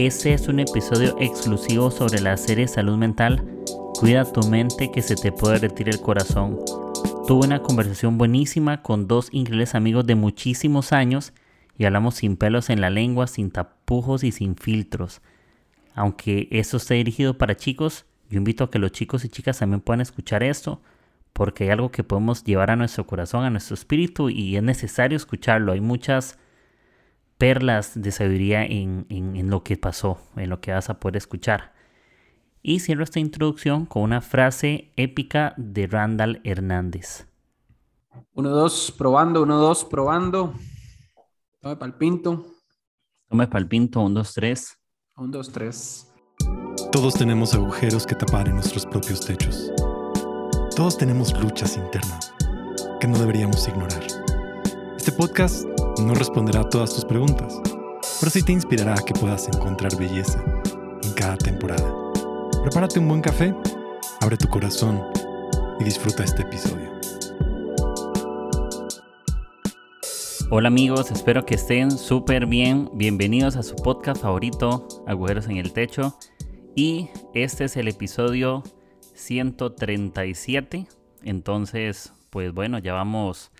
Este es un episodio exclusivo sobre la serie Salud Mental. Cuida tu mente que se te puede retirar el corazón. Tuve una conversación buenísima con dos increíbles amigos de muchísimos años y hablamos sin pelos en la lengua, sin tapujos y sin filtros. Aunque esto esté dirigido para chicos, yo invito a que los chicos y chicas también puedan escuchar esto, porque hay algo que podemos llevar a nuestro corazón, a nuestro espíritu, y es necesario escucharlo. Hay muchas perlas de sabiduría en, lo que pasó, en lo que vas a poder escuchar. Y cierro esta introducción con una frase épica de Randall Hernández. Uno, dos, probando, uno, dos, probando. Tome palpinto. Tome palpinto, un, dos, tres. Un, dos, tres. Todos tenemos agujeros que tapar en nuestros propios techos. Todos tenemos luchas internas que no deberíamos ignorar. Este podcast no responderá a todas tus preguntas, pero sí te inspirará a que puedas encontrar belleza en cada temporada. Prepárate un buen café, abre tu corazón y disfruta este episodio. Hola amigos, espero que estén súper bien. Bienvenidos a su podcast favorito, Agujeros en el Techo. Y este es el episodio 137. Entonces, pues bueno, ya vamos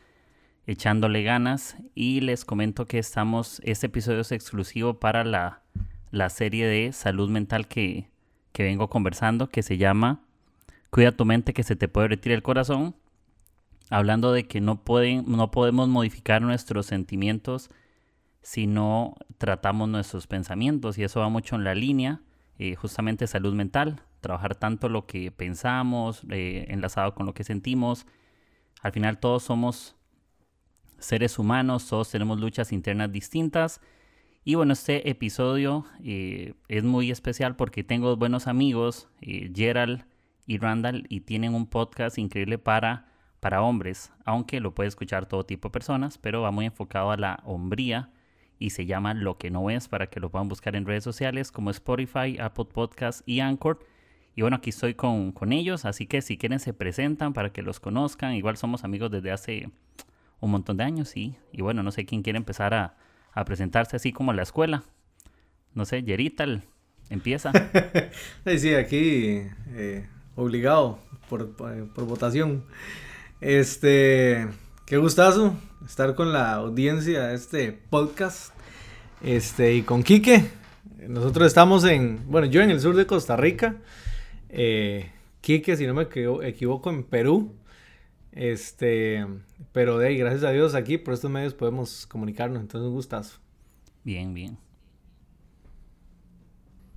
echándole ganas y les comento que estamos, este episodio es exclusivo para la, serie de salud mental que, que vengo conversando que se llama Cuida tu mente que se te puede retirar el corazón, hablando de que no, pueden, no podemos modificar nuestros sentimientos si no tratamos nuestros pensamientos y eso va mucho en la línea eh, justamente salud mental, trabajar tanto lo que pensamos, eh, enlazado con lo que sentimos. Al final todos somos seres humanos, todos tenemos luchas internas distintas. Y bueno, este episodio eh, es muy especial porque tengo buenos amigos, eh, Gerald y Randall, y tienen un podcast increíble para, para hombres, aunque lo puede escuchar todo tipo de personas, pero va muy enfocado a la hombría y se llama Lo que no es para que lo puedan buscar en redes sociales como Spotify, Apple Podcast y Anchor. Y bueno, aquí estoy con, con ellos, así que si quieren se presentan para que los conozcan. Igual somos amigos desde hace un montón de años, sí. Y bueno, no sé quién quiere empezar a, presentarse así como la escuela. No sé, Yerital, empieza. sí, aquí eh, obligado por, por, votación. Este, qué gustazo estar con la audiencia de este podcast. Este, y con Quique. Nosotros estamos en, bueno, yo en el sur de Costa Rica. Eh, Quique, si no me equivoco, en Perú. Este, pero de ahí, gracias a Dios aquí por estos medios podemos comunicarnos, entonces un gustazo. Bien, bien.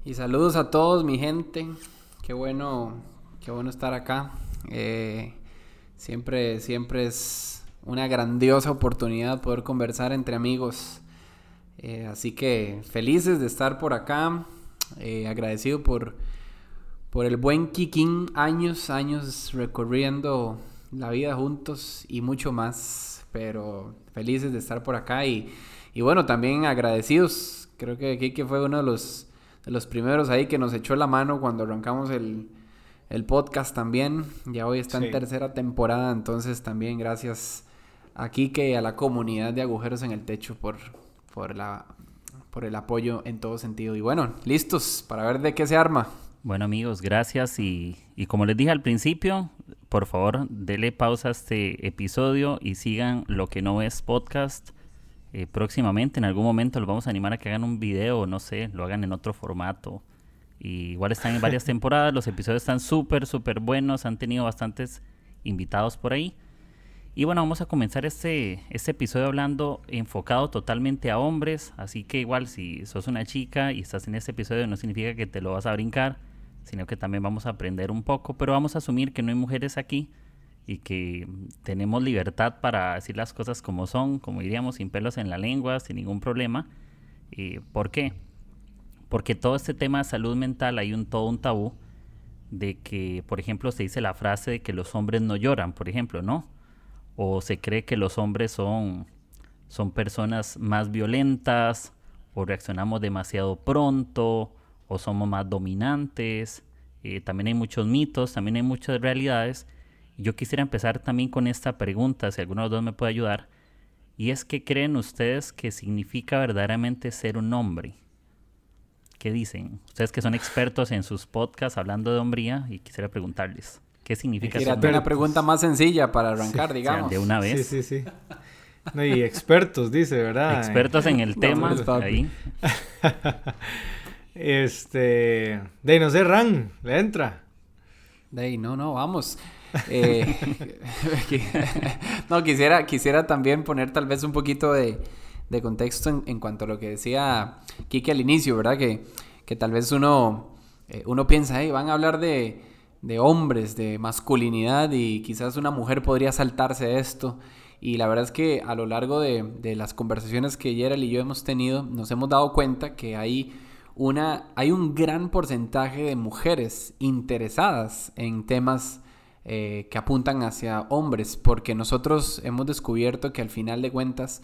Y saludos a todos, mi gente. Qué bueno, qué bueno estar acá. Eh, siempre, siempre es una grandiosa oportunidad poder conversar entre amigos. Eh, así que felices de estar por acá. Eh, agradecido por, por el buen Kikín. Años, años recorriendo la vida juntos y mucho más. Pero felices de estar por acá y, y bueno, también agradecidos. Creo que Kike fue uno de los, de los primeros ahí que nos echó la mano cuando arrancamos el, el podcast también. Ya hoy está en tercera temporada, entonces también gracias a Kike y a la comunidad de Agujeros en el Techo por, por, la, por el apoyo en todo sentido. Y bueno, listos para ver de qué se arma. Bueno amigos, gracias y, y como les dije al principio, por favor, dele pausa a este episodio y sigan lo que no es podcast. Eh, próximamente, en algún momento, los vamos a animar a que hagan un video, no sé, lo hagan en otro formato. Y igual están en varias temporadas, los episodios están súper, súper buenos, han tenido bastantes invitados por ahí. Y bueno, vamos a comenzar este, este episodio hablando enfocado totalmente a hombres, así que igual si sos una chica y estás en este episodio no significa que te lo vas a brincar sino que también vamos a aprender un poco, pero vamos a asumir que no hay mujeres aquí y que tenemos libertad para decir las cosas como son, como diríamos, sin pelos en la lengua, sin ningún problema. Eh, ¿Por qué? Porque todo este tema de salud mental hay un todo un tabú de que, por ejemplo, se dice la frase de que los hombres no lloran, por ejemplo, ¿no? O se cree que los hombres son, son personas más violentas o reaccionamos demasiado pronto o somos más dominantes. Eh, también hay muchos mitos, también hay muchas realidades. Yo quisiera empezar también con esta pregunta, si alguno de los dos me puede ayudar. Y es, ¿qué creen ustedes que significa verdaderamente ser un hombre? ¿Qué dicen? Ustedes que son expertos en sus podcasts hablando de hombría y quisiera preguntarles, ¿qué significa ser hombre? una pregunta más sencilla para arrancar, digamos. de una vez. Sí, sí, sí. y expertos, dice, ¿verdad? Expertos en el tema. ahí. Este. De no sé, Ran, le entra. De no, no, vamos. Eh, no, quisiera, quisiera también poner tal vez un poquito de, contexto en, cuanto a lo que decía Kike al inicio, ¿verdad? Que, que tal vez uno, eh, uno piensa, hey, van a hablar de, de hombres, de masculinidad y quizás una mujer podría saltarse esto. Y la verdad es que a lo largo de, de las conversaciones que Gerald y yo hemos tenido, nos hemos dado cuenta que hay una, hay un gran porcentaje de mujeres interesadas en temas eh, que apuntan hacia hombres, porque nosotros hemos descubierto que al final de cuentas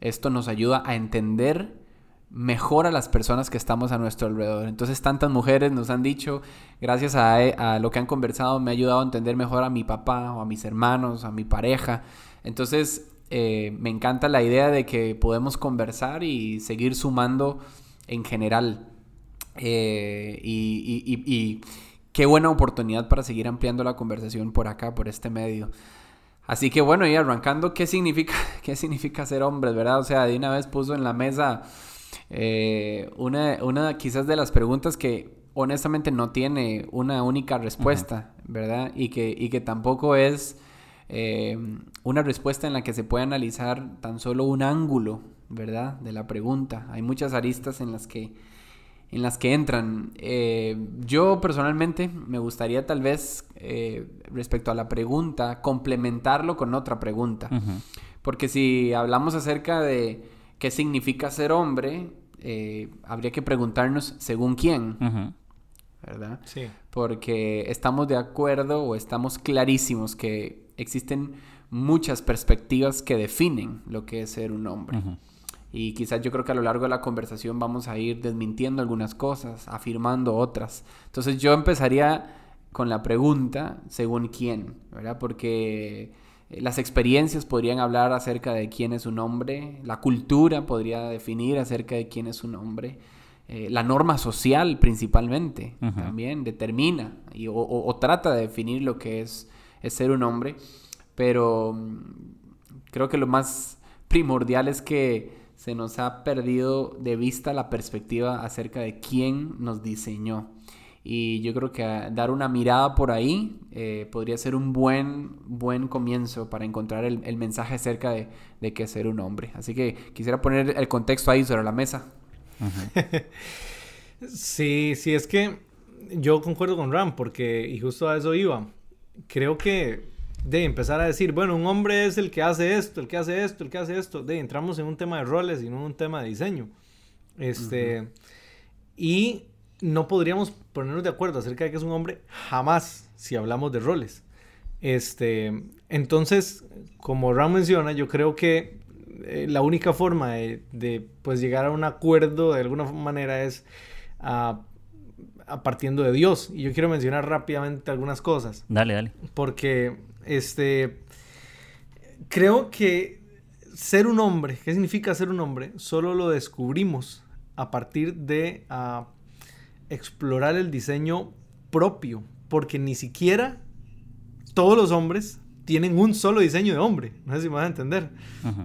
esto nos ayuda a entender mejor a las personas que estamos a nuestro alrededor. Entonces tantas mujeres nos han dicho, gracias a, lo que han conversado, me ha ayudado a entender mejor a mi papá o a mis hermanos, a mi pareja. Entonces eh, me encanta la idea de que podemos conversar y seguir sumando en general eh, y, qué buena oportunidad para seguir ampliando la conversación por acá, por este medio. Así que bueno, y arrancando, ¿qué significa, qué significa ser hombre, verdad? O sea, de una vez puso en la mesa eh, una, una quizás de las preguntas que honestamente no tiene una única respuesta, ¿verdad? Y que, y que tampoco es eh, una respuesta en la que se puede analizar tan solo un ángulo, ¿verdad? De la pregunta. Hay muchas aristas en las que en las que entran. Eh, yo personalmente me gustaría tal vez, eh, respecto a la pregunta, complementarlo con otra pregunta. Porque si hablamos acerca de qué significa ser hombre, eh, habría que preguntarnos según quién. ¿Verdad? Sí. Porque estamos de acuerdo o estamos clarísimos que existen muchas perspectivas que definen lo que es ser un hombre. Y quizás yo creo que a lo largo de la conversación vamos a ir desmintiendo algunas cosas, afirmando otras. Entonces yo empezaría con la pregunta, según quién, ¿verdad? Porque eh, las experiencias podrían hablar acerca de quién es un hombre, la cultura podría definir acerca de quién es un hombre, eh, la norma social principalmente también determina y, o, trata de definir lo que es, es ser un hombre, pero mm, creo que lo más primordial es que se nos ha perdido de vista la perspectiva acerca de quién nos diseñó. Y yo creo que dar una mirada por ahí eh, podría ser un buen, buen comienzo para encontrar el, mensaje acerca de, de qué ser un hombre. Así que quisiera poner el contexto ahí sobre la mesa. sí, sí, es que yo concuerdo con Ram, porque, y justo a eso iba, creo que de empezar a decir, bueno, un hombre es el que hace esto, el que hace esto, el que hace esto, de entramos en un tema de roles y no en un tema de diseño. Este, y no podríamos ponernos de acuerdo acerca de que es un hombre jamás si hablamos de roles. Este, entonces, como Ram menciona, yo creo que eh, la única forma de, pues, llegar a un acuerdo de alguna manera es a partiendo de Dios. Y yo quiero mencionar rápidamente algunas cosas. Dale, dale. Porque este, creo que ser un hombre, ¿qué significa ser un hombre? Solo lo descubrimos a partir de ah, explorar el diseño propio, porque ni siquiera todos los hombres tienen un solo diseño de hombre. No sé si me van a entender.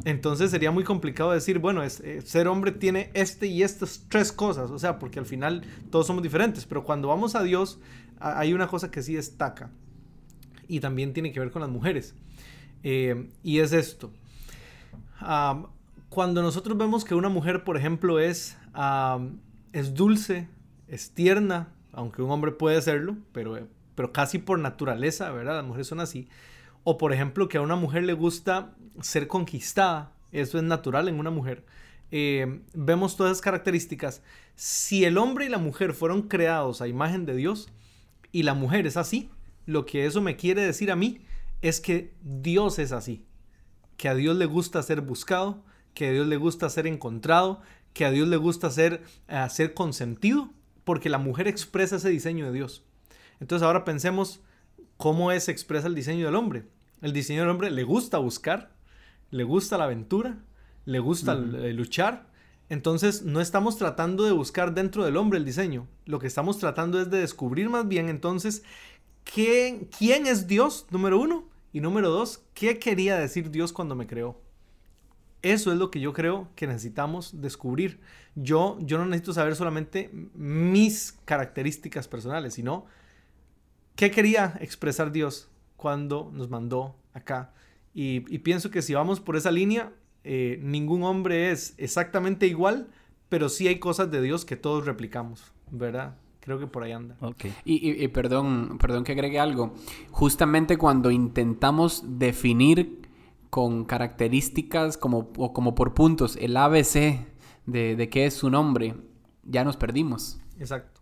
Entonces sería muy complicado decir, bueno, es, eh, ser hombre tiene este y estas tres cosas. O sea, porque al final todos somos diferentes. Pero cuando vamos a Dios, hay una cosa que sí destaca y también tiene que ver con las mujeres. Eh, y es esto. cuando nosotros vemos que una mujer, por ejemplo, es, es dulce, es tierna, aunque un hombre puede serlo, pero, pero casi por naturaleza, ¿verdad? Las mujeres son así. O por ejemplo, que a una mujer le gusta ser conquistada, eso es natural en una mujer. Eh, vemos todas esas características. Si el hombre y la mujer fueron creados a imagen de Dios y la mujer es así, lo que eso me quiere decir a mí es que Dios es así, que a Dios le gusta ser buscado, que a Dios le gusta ser encontrado, que a Dios le gusta ser, eh, ser consentido, porque la mujer expresa ese diseño de Dios. Entonces ahora pensemos cómo es expresa el diseño del hombre. El diseño del hombre le gusta buscar, le gusta la aventura, le gusta luchar, Entonces no estamos tratando de buscar dentro del hombre el diseño. Lo que estamos tratando es de descubrir más bien entonces ¿quién, es Dios, número uno. Y número dos, ¿qué quería decir Dios cuando me creó? Eso es lo que yo creo que necesitamos descubrir. Yo, yo no necesito saber solamente mis características personales, sino qué quería expresar Dios cuando nos mandó acá. Y, pienso que si vamos por esa línea, eh, ningún hombre es exactamente igual, pero sí hay cosas de Dios que todos replicamos, ¿verdad? Creo que por ahí anda. Okay. Y, y, perdón, perdón que agregue algo. Justamente cuando intentamos definir con características como, o como por puntos el ABC de, de qué es su nombre, ya nos perdimos. Exacto.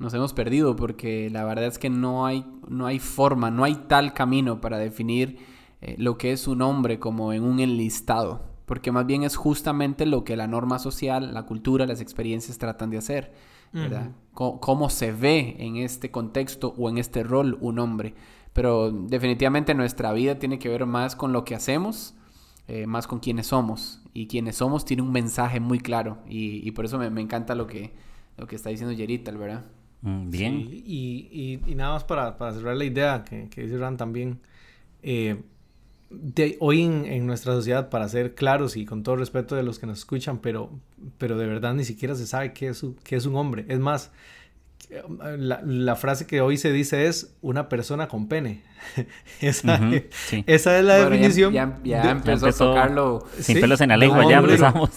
Nos hemos perdido porque la verdad es que no hay, no hay forma, no hay tal camino para definir eh, lo que es su nombre como en un enlistado. Porque más bien es justamente lo que la norma social, la cultura, las experiencias tratan de hacer. ¿Verdad? cómo se ve en este contexto o en este rol un hombre. Pero definitivamente nuestra vida tiene que ver más con lo que hacemos, eh, más con quienes somos. Y quienes somos tiene un mensaje muy claro. Y, y por eso me, me, encanta lo que, lo que está diciendo Yerita, ¿verdad? Mm, bien. y, y, y, nada más para, para, cerrar la idea que, que dice Ran también. Eh, de, hoy en, en, nuestra sociedad, para ser claros y con todo respeto de los que nos escuchan, pero, pero de verdad ni siquiera se sabe qué es, qué es un hombre. Es más, la, la, frase que hoy se dice es una persona con pene. esa, esa, es la definición. Ya, ya, empezó, a tocarlo. Sin pelos en la lengua, ya empezamos.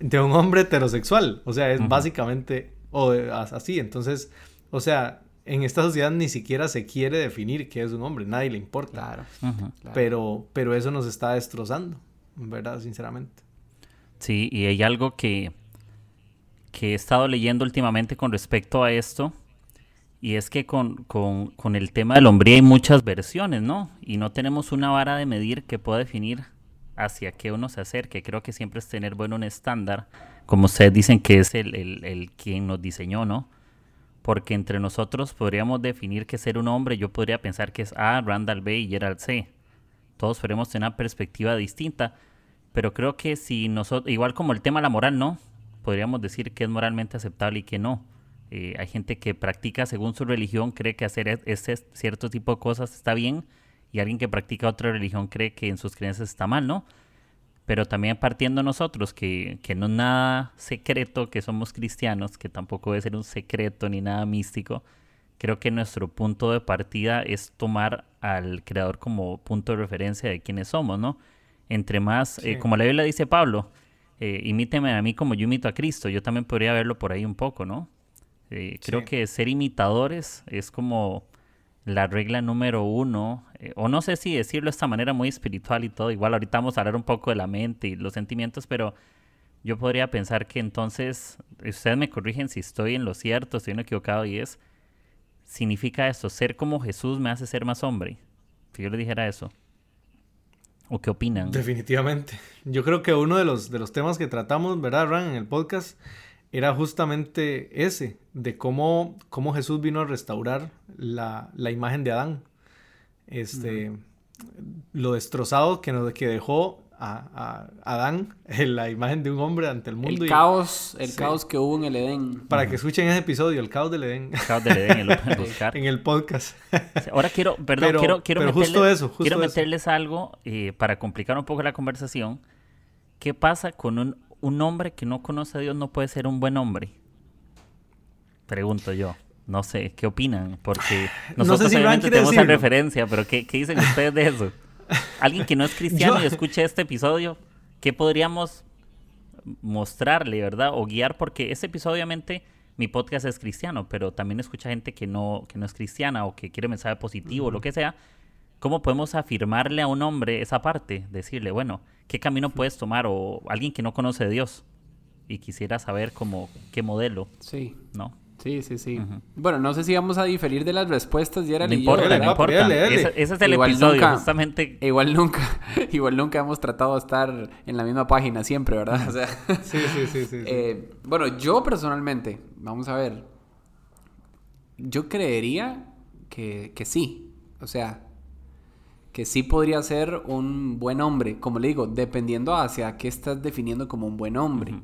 De un hombre heterosexual. O sea, es básicamente o, así. Entonces, o sea, en esta sociedad ni siquiera se quiere definir qué es un hombre. Nadie le importa. Claro. Pero, pero eso nos está destrozando, ¿verdad? Sinceramente. Sí, y hay algo que que he estado leyendo últimamente con respecto a esto. Y es que con, con, el tema del hombría hay muchas versiones, ¿no? Y no tenemos una vara de medir que pueda definir hacia qué uno se acerque. Creo que siempre es tener, bueno, un estándar, como ustedes dicen que es el, el, el quien nos diseñó, ¿no? Porque entre nosotros podríamos definir que ser un hombre, yo podría pensar que es A, Randall B y Gerald C. Todos podemos tener una perspectiva distinta, pero creo que si nosotros, igual como el tema de la moral, ¿no? podríamos decir que es moralmente aceptable y que no. Eh, hay gente que practica según su religión, cree que hacer ese cierto tipo de cosas está bien, y alguien que practica otra religión cree que en sus creencias está mal, ¿no? Pero también partiendo nosotros, que, que no es nada secreto que somos cristianos, que tampoco debe ser un secreto ni nada místico, creo que nuestro punto de partida es tomar al creador como punto de referencia de quienes somos, ¿no? Entre más, eh, como la Biblia dice Pablo, eh, imíteme a mí como yo imito a Cristo. Yo también podría verlo por ahí un poco, ¿no? Eh, creo que ser imitadores es como la regla número uno, eh, o no sé si decirlo de esta manera muy espiritual y todo, igual ahorita vamos a hablar un poco de la mente y los sentimientos, pero yo podría pensar que entonces, ustedes me corrigen si estoy en lo cierto, estoy en equivocado, y es, significa esto, ser como Jesús me hace ser más hombre. Si yo le dijera eso. ¿O qué opinan? Definitivamente. Yo creo que uno de los, de los temas que tratamos, ¿verdad, Ran, en el podcast, era justamente ese, de cómo, cómo Jesús vino a restaurar la, la imagen de Adán. Este, Lo destrozado que, nos, que dejó a, Adán en la imagen de un hombre ante el mundo. El caos, el caos que hubo en el Edén. Para que escuchen ese episodio, el caos del Edén. El caos del Edén, en el podcast. Ahora quiero, perdón, quiero, quiero, meterles, quiero meterles algo eh, para complicar un poco la conversación. ¿Qué pasa con un, un hombre que no conoce a Dios no puede ser un buen hombre? Pregunto yo. No sé, ¿qué opinan? Porque nosotros no sé si obviamente tenemos esa referencia, pero ¿qué, ¿qué dicen ustedes de eso? alguien que no es cristiano y escuche este episodio, ¿qué podríamos mostrarle, verdad? O guiar, porque ese episodio obviamente mi podcast es cristiano, pero también escucha gente que no, que no es cristiana o que quiere mensaje positivo, o lo que sea. ¿Cómo podemos afirmarle a un hombre esa parte? Decirle, bueno, ¿qué camino puedes tomar? O alguien que no conoce a Dios y quisiera saber cómo, qué modelo. Sí. ¿No? Sí, sí, sí. Bueno, no sé si vamos a diferir de las respuestas, y era No importa, no importa. Ese, es el episodio, justamente. Igual nunca, igual nunca hemos tratado de estar en la misma página siempre, ¿verdad? O sea, sí, sí, sí, sí, eh, bueno, yo personalmente, vamos a ver, yo creería que, que sí. O sea, que sí podría ser un buen hombre, como le digo, dependiendo hacia qué estás definiendo como un buen hombre.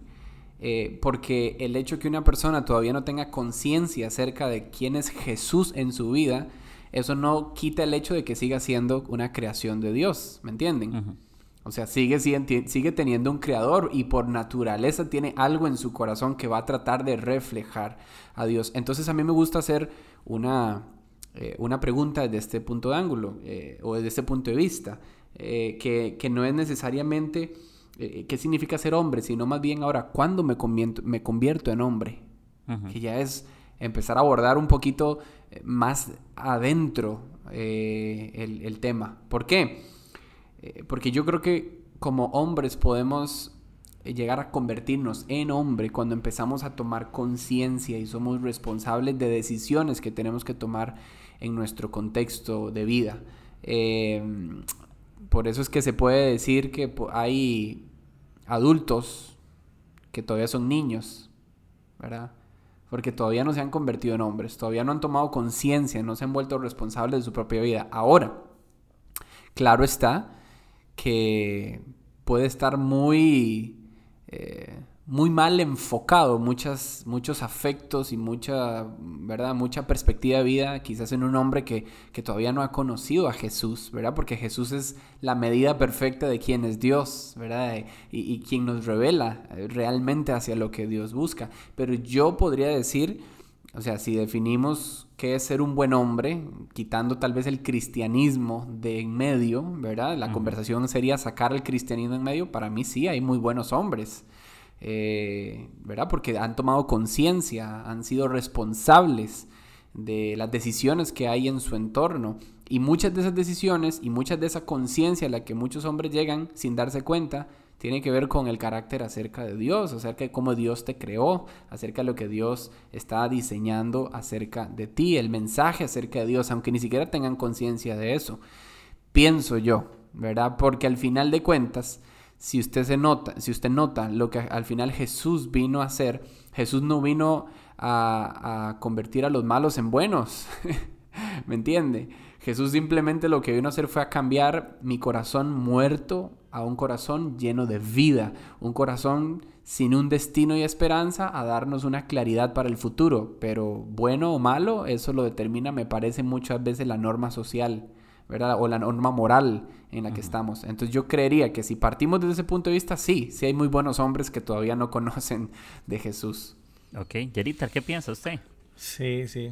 Eh, porque el hecho que una persona todavía no tenga conciencia acerca de quién es Jesús en su vida, eso no quita el hecho de que siga siendo una creación de Dios, ¿me entienden? O sea, sigue, sigue teniendo un creador y por naturaleza tiene algo en su corazón que va a tratar de reflejar a Dios. Entonces a mí me gusta hacer una, eh, una pregunta desde este punto de ángulo eh, o desde este punto de vista, eh, que, no es necesariamente qué significa ser hombre, sino más bien ahora, ¿cuándo me convierto, me convierto en hombre? Que ya es empezar a abordar un poquito más adentro el, el tema. ¿Por qué? Eh, porque yo creo que como hombres podemos eh, llegar a convertirnos en hombre cuando empezamos a tomar conciencia y somos responsables de decisiones que tenemos que tomar en nuestro contexto de vida. Por eso es que se puede decir que hay adultos que todavía son niños, ¿verdad? Porque todavía no se han convertido en hombres, todavía no han tomado conciencia, no se han vuelto responsables de su propia vida. Ahora, claro está que puede estar muy, eh, muy mal enfocado, muchas, muchos afectos y mucha, ¿verdad? mucha perspectiva de vida, quizás en un hombre que, todavía no ha conocido a Jesús, ¿verdad? Porque Jesús es la medida perfecta de quién es Dios, ¿verdad? Y, y quien nos revela realmente hacia lo que Dios busca. Pero yo podría decir, o sea, si definimos qué es ser un buen hombre, quitando tal vez el cristianismo de en medio, ¿verdad? La conversación sería sacar el cristianismo en medio. Para mí sí, hay muy buenos hombres, eh, ¿verdad? Porque han tomado conciencia, han sido responsables de las decisiones que hay en su entorno. Y muchas de esas decisiones y muchas de esa conciencia a la que muchos hombres llegan sin darse cuenta, tiene que ver con el carácter acerca de Dios, acerca de cómo Dios te creó, acerca de lo que Dios está diseñando acerca de ti, el mensaje acerca de Dios, aunque ni siquiera tengan conciencia de eso. Pienso yo, ¿verdad? Porque al final de cuentas, si usted se nota, si usted nota lo que al final Jesús vino a hacer, Jesús no vino a, a convertir a los malos en buenos. ¿Me entiende? Jesús simplemente lo que vino a hacer fue a cambiar mi corazón muerto a un corazón lleno de vida, un corazón sin un destino y esperanza, a darnos una claridad para el futuro. Pero bueno o malo, eso lo determina, me parece, muchas veces la norma social, ¿verdad? O la norma moral en la que estamos. Entonces yo creería que si partimos desde ese punto de vista, sí, sí hay muy buenos hombres que todavía no conocen de Jesús. Ok, Yerita, ¿qué piensa usted? Sí, sí.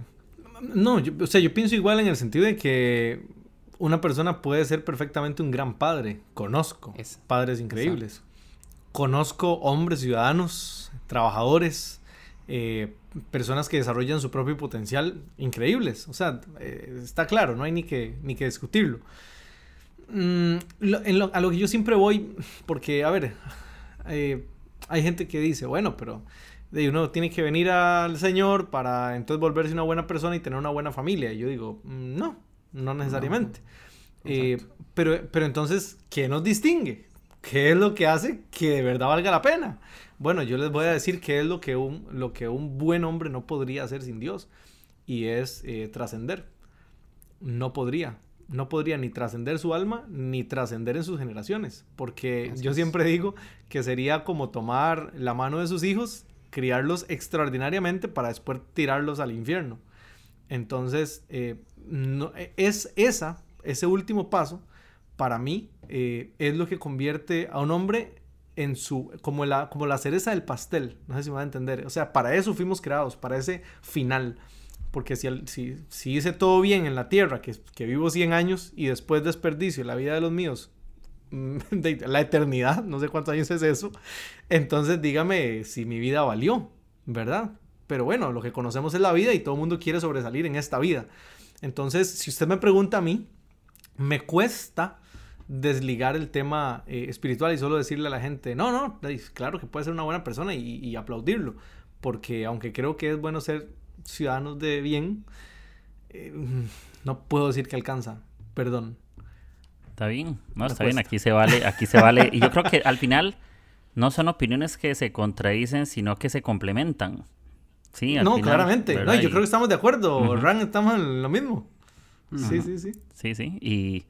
No, yo, o sea, yo pienso igual en el sentido de que una persona puede ser perfectamente un gran padre. Conozco padres increíbles. Conozco hombres, ciudadanos, trabajadores, eh, personas que desarrollan su propio potencial increíbles. O sea, eh, está claro, no hay ni que, ni que discutirlo. Mm, a lo que yo siempre voy, porque, a ver, eh, hay gente que dice, bueno, pero uno tiene que venir al Señor para entonces volverse una buena persona y tener una buena familia. Y yo digo, mm, no, no necesariamente. Eh, pero, pero entonces, ¿qué nos distingue? ¿Qué es lo que hace que de verdad valga la pena? Bueno, yo les voy a decir qué es lo que un, lo que un buen hombre no podría hacer sin Dios. Y es eh, trascender. No podría. No podría ni trascender su alma ni trascender en sus generaciones. Porque yo siempre digo que sería como tomar la mano de sus hijos, criarlos extraordinariamente para después tirarlos al infierno. Entonces, eh, no, es esa ese último paso, para mí, eh, es lo que convierte a un hombre en su, como la, como la cereza del pastel, no sé si me va a entender, o sea, para eso fuimos creados, para ese final, porque si, si, si hice todo bien en la tierra, que, que vivo 100 años y después desperdicio la vida de los míos, de la eternidad, no sé cuántos años es eso, entonces dígame si mi vida valió, ¿verdad? Pero bueno, lo que conocemos es la vida y todo el mundo quiere sobresalir en esta vida. Entonces, si usted me pregunta a mí, me cuesta desligar el tema eh, espiritual y solo decirle a la gente, no, no, claro que puede ser una buena persona y, aplaudirlo, porque aunque creo que es bueno ser ciudadanos de bien, eh, no puedo decir que alcanza, perdón. Está bien, no, está bien, aquí se vale, aquí se vale, y yo creo que al final no son opiniones que se contradicen, sino que se complementan. Sí, no, claramente, no, yo creo que estamos de acuerdo, Ran, estamos en lo mismo. Sí, sí, sí. Sí, sí. Y,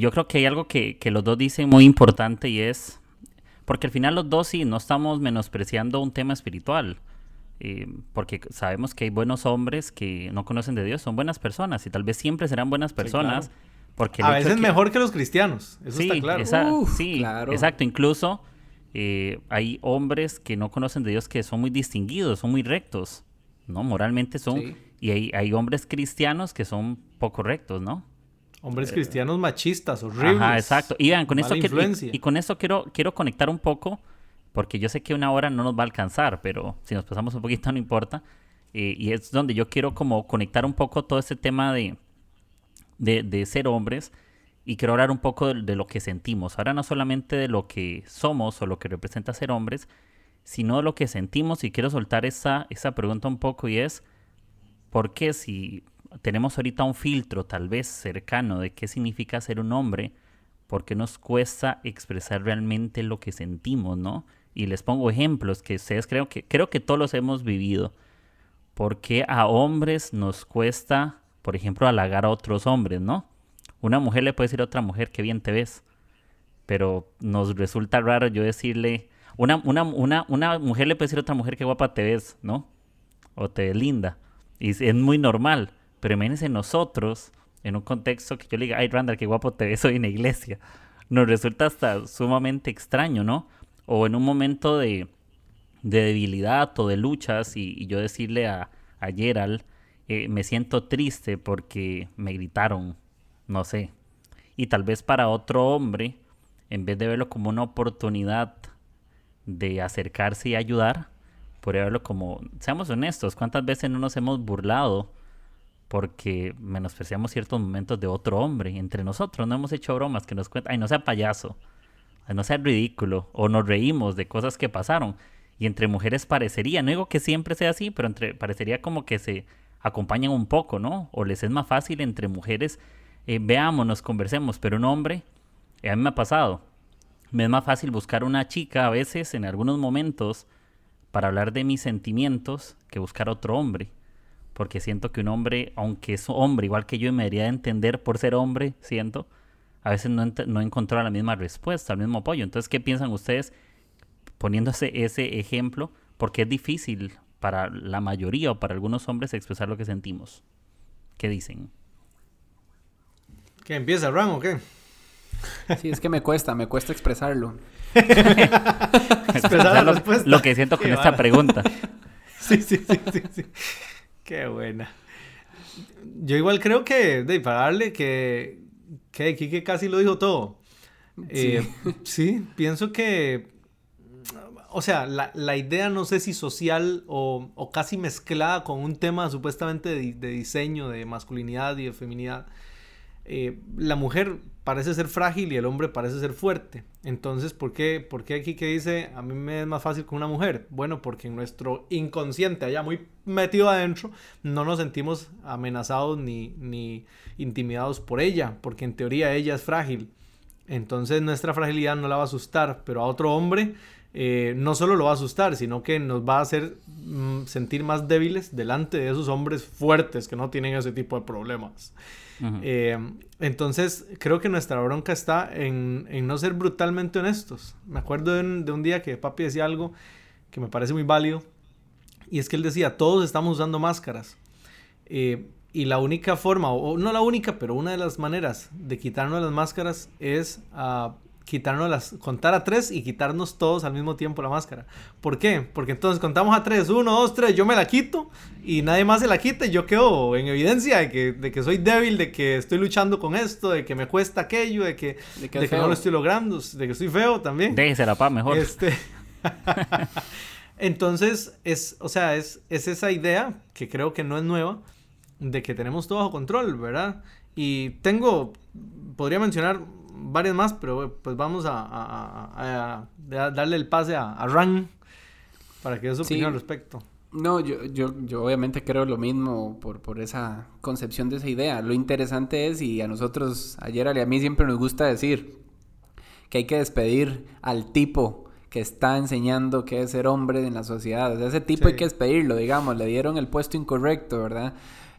yo creo que hay algo que, los dos dicen muy importante y es, Porque al final los dos sí, no estamos menospreciando un tema espiritual. Eh, porque sabemos que hay buenos hombres que no conocen de Dios, son buenas personas y tal vez siempre serán buenas personas. porque a veces mejor que los cristianos, eso está claro. sí, claro. exacto. Incluso eh, hay hombres que no conocen de Dios que son muy distinguidos, son muy rectos, ¿no? Moralmente son... Y hay, hay hombres cristianos que son poco rectos, ¿no? Hombres eh, cristianos machistas, horribles. Ajá, exacto. Y vean, con eso quiero, y, con eso quiero, quiero conectar un poco, porque yo sé que una hora no nos va a alcanzar, pero si nos pasamos un poquito no importa. Eh, y es donde yo quiero como conectar un poco todo este tema de, de, ser hombres y quiero hablar un poco de, lo que sentimos. Ahora no solamente de lo que somos o lo que representa ser hombres, sino de lo que sentimos y quiero soltar esa, esa pregunta un poco y es, ¿por qué si tenemos ahorita un filtro tal vez cercano de qué significa ser un hombre, porque nos cuesta expresar realmente lo que sentimos, ¿no? Y les pongo ejemplos que ustedes creo que creo que todos los hemos vivido. Porque a hombres nos cuesta, por ejemplo, halagar a otros hombres, ¿no? Una mujer le puede decir a otra mujer que bien te ves, pero nos resulta raro yo decirle, una, una, una, una mujer le puede decir a otra mujer que guapa te ves, ¿no? O te ves linda. Y es muy normal. Pero imagínense nosotros, en un contexto que yo le diga, ay Randall, qué guapo te ves hoy en la iglesia. Nos resulta hasta sumamente extraño, ¿no? O en un momento de, debilidad o de luchas y, yo decirle a, a Gerald, eh, me siento triste porque me gritaron, no sé. Y tal vez para otro hombre, en vez de verlo como una oportunidad de acercarse y ayudar, podría verlo como, seamos honestos, ¿cuántas veces no nos hemos burlado porque menospreciamos ciertos momentos de otro hombre entre nosotros. No hemos hecho bromas que nos cuentan, ay, no sea payaso, no sea ridículo, o nos reímos de cosas que pasaron. Y entre mujeres parecería, no digo que siempre sea así, pero entre, parecería como que se acompañan un poco, ¿no? O les es más fácil entre mujeres, eh, veámonos, conversemos, pero un hombre, eh, a mí me ha pasado, me es más fácil buscar una chica a veces en algunos momentos para hablar de mis sentimientos que buscar otro hombre porque siento que un hombre, aunque es hombre, igual que yo, me debería entender por ser hombre, siento, a veces no, no encontró la misma respuesta, el mismo apoyo. Entonces, ¿qué piensan ustedes poniéndose ese ejemplo? Porque es difícil para la mayoría o para algunos hombres expresar lo que sentimos. ¿Qué dicen? ¿Qué empieza, Ram o qué? Sí, es que me cuesta, me cuesta expresarlo. expresar lo, lo, que siento con esta pregunta. Sí, sí, sí, sí, sí. Qué buena. Yo igual creo que, de, para darle que, que Kike casi lo dijo todo. Sí, eh, sí pienso que, o sea, la, la, idea no sé si social o, o, casi mezclada con un tema supuestamente de, de diseño, de masculinidad y de feminidad, eh, la mujer parece ser frágil y el hombre parece ser fuerte. Entonces, ¿por qué, ¿por qué aquí que dice a mí me es más fácil con una mujer? Bueno, porque en nuestro inconsciente, allá muy metido adentro, no nos sentimos amenazados ni, ni intimidados por ella, porque en teoría ella es frágil. Entonces nuestra fragilidad no la va a asustar, pero a otro hombre eh, no solo lo va a asustar, sino que nos va a hacer mm, sentir más débiles delante de esos hombres fuertes que no tienen ese tipo de problemas. Eh, entonces, creo que nuestra bronca está en, no ser brutalmente honestos. Me acuerdo de un, día que papi decía algo que me parece muy válido, y es que él decía, todos estamos usando máscaras. Eh, y la única forma, o no la única, pero una de las maneras de quitarnos las máscaras es uh, quitarnos las, contar a tres y quitarnos todos al mismo tiempo la máscara. ¿Por qué? Porque entonces contamos a tres, uno, dos, tres, yo me la quito y nadie más se la quita y yo quedo en evidencia de que, de que soy débil, de que estoy luchando con esto, de que me cuesta aquello, de que, de que, no lo estoy logrando, de que estoy feo también. Déjese la paz mejor. Este... entonces, es, o sea, es, es esa idea que creo que no es nueva, de que tenemos todo bajo control, ¿verdad? Y tengo, podría mencionar varias más, pero pues vamos a, darle el pase a, Ran para que dé su opinión al respecto. No, yo, yo, yo obviamente creo lo mismo por, por esa concepción de esa idea. Lo interesante es, y a nosotros, ayer a mí siempre nos gusta decir que hay que despedir al tipo que está enseñando que es ser hombre en la sociedad. O sea, ese tipo hay que despedirlo, digamos, le dieron el puesto incorrecto, ¿verdad?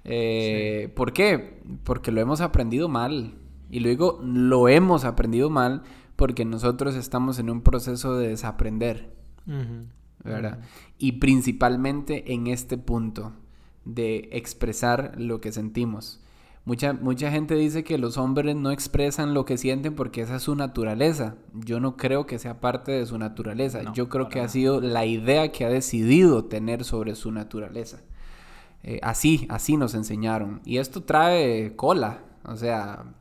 Eh, ¿Por qué? Porque lo hemos aprendido mal. Y luego lo hemos aprendido mal porque nosotros estamos en un proceso de desaprender, ¿verdad? Y principalmente en este punto de expresar lo que sentimos. Mucha, mucha gente dice que los hombres no expresan lo que sienten porque esa es su naturaleza. Yo no creo que sea parte de su naturaleza. Yo creo que ha sido la idea que ha decidido tener sobre su naturaleza. Eh, así, así nos enseñaron. Y esto trae cola. O sea,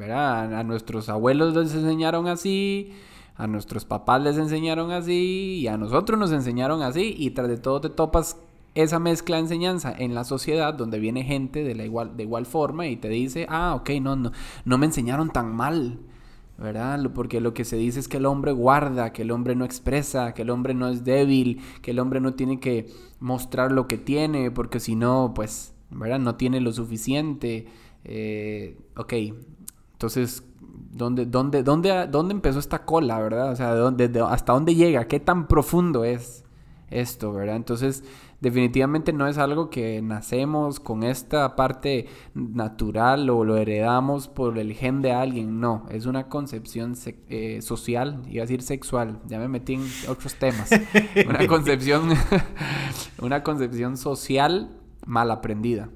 ¿verdad? A, nuestros abuelos les enseñaron así, a nuestros papás les enseñaron así, y a nosotros nos enseñaron así. Y tras de todo te topas esa mezcla de enseñanza en la sociedad donde viene gente de, la igual, de igual forma y te dice, ah, ok, no, no, no me enseñaron tan mal, ¿verdad? Porque lo que se dice es que el hombre guarda, que el hombre no expresa, que el hombre no es débil, que el hombre no tiene que mostrar lo que tiene, porque si no, pues, ¿verdad? No tiene lo suficiente. Eh, ok, entonces, ¿dónde, dónde, dónde, ¿dónde empezó esta cola, verdad? O sea, ¿de ¿hasta dónde llega? ¿Qué tan profundo es esto, verdad? Entonces, definitivamente no es algo que nacemos con esta parte natural o lo heredamos por el gen de alguien, no, es una concepción eh, social, iba a decir sexual, ya me metí en otros temas, una concepción, una concepción social mal aprendida.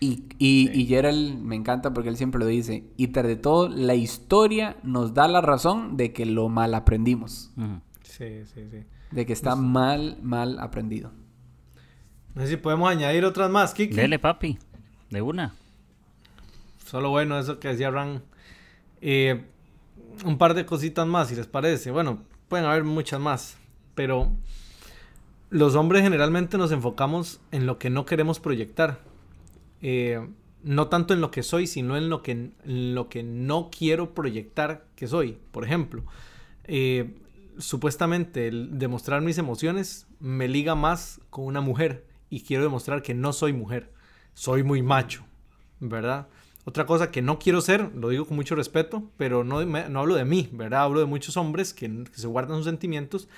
Y, y, Gerald me encanta porque él siempre lo dice, y tras de todo, la historia nos da la razón de que lo mal aprendimos. Sí, sí, sí. De que está mal, mal aprendido. No sé si podemos añadir otras más, Kiki. Dele, papi. De una. Solo bueno, eso que decía Ran. Eh, un par de cositas más, si les parece. Bueno, pueden haber muchas más. Pero los hombres generalmente nos enfocamos en lo que no queremos proyectar. Eh, no tanto en lo que soy, sino en lo que, lo que no quiero proyectar que soy. Por ejemplo, eh, supuestamente demostrar mis emociones me liga más con una mujer y quiero demostrar que no soy mujer, soy muy macho, ¿verdad? Otra cosa que no quiero ser, lo digo con mucho respeto, pero no, no hablo de mí, ¿verdad? Hablo de muchos hombres que, se guardan sus sentimientos,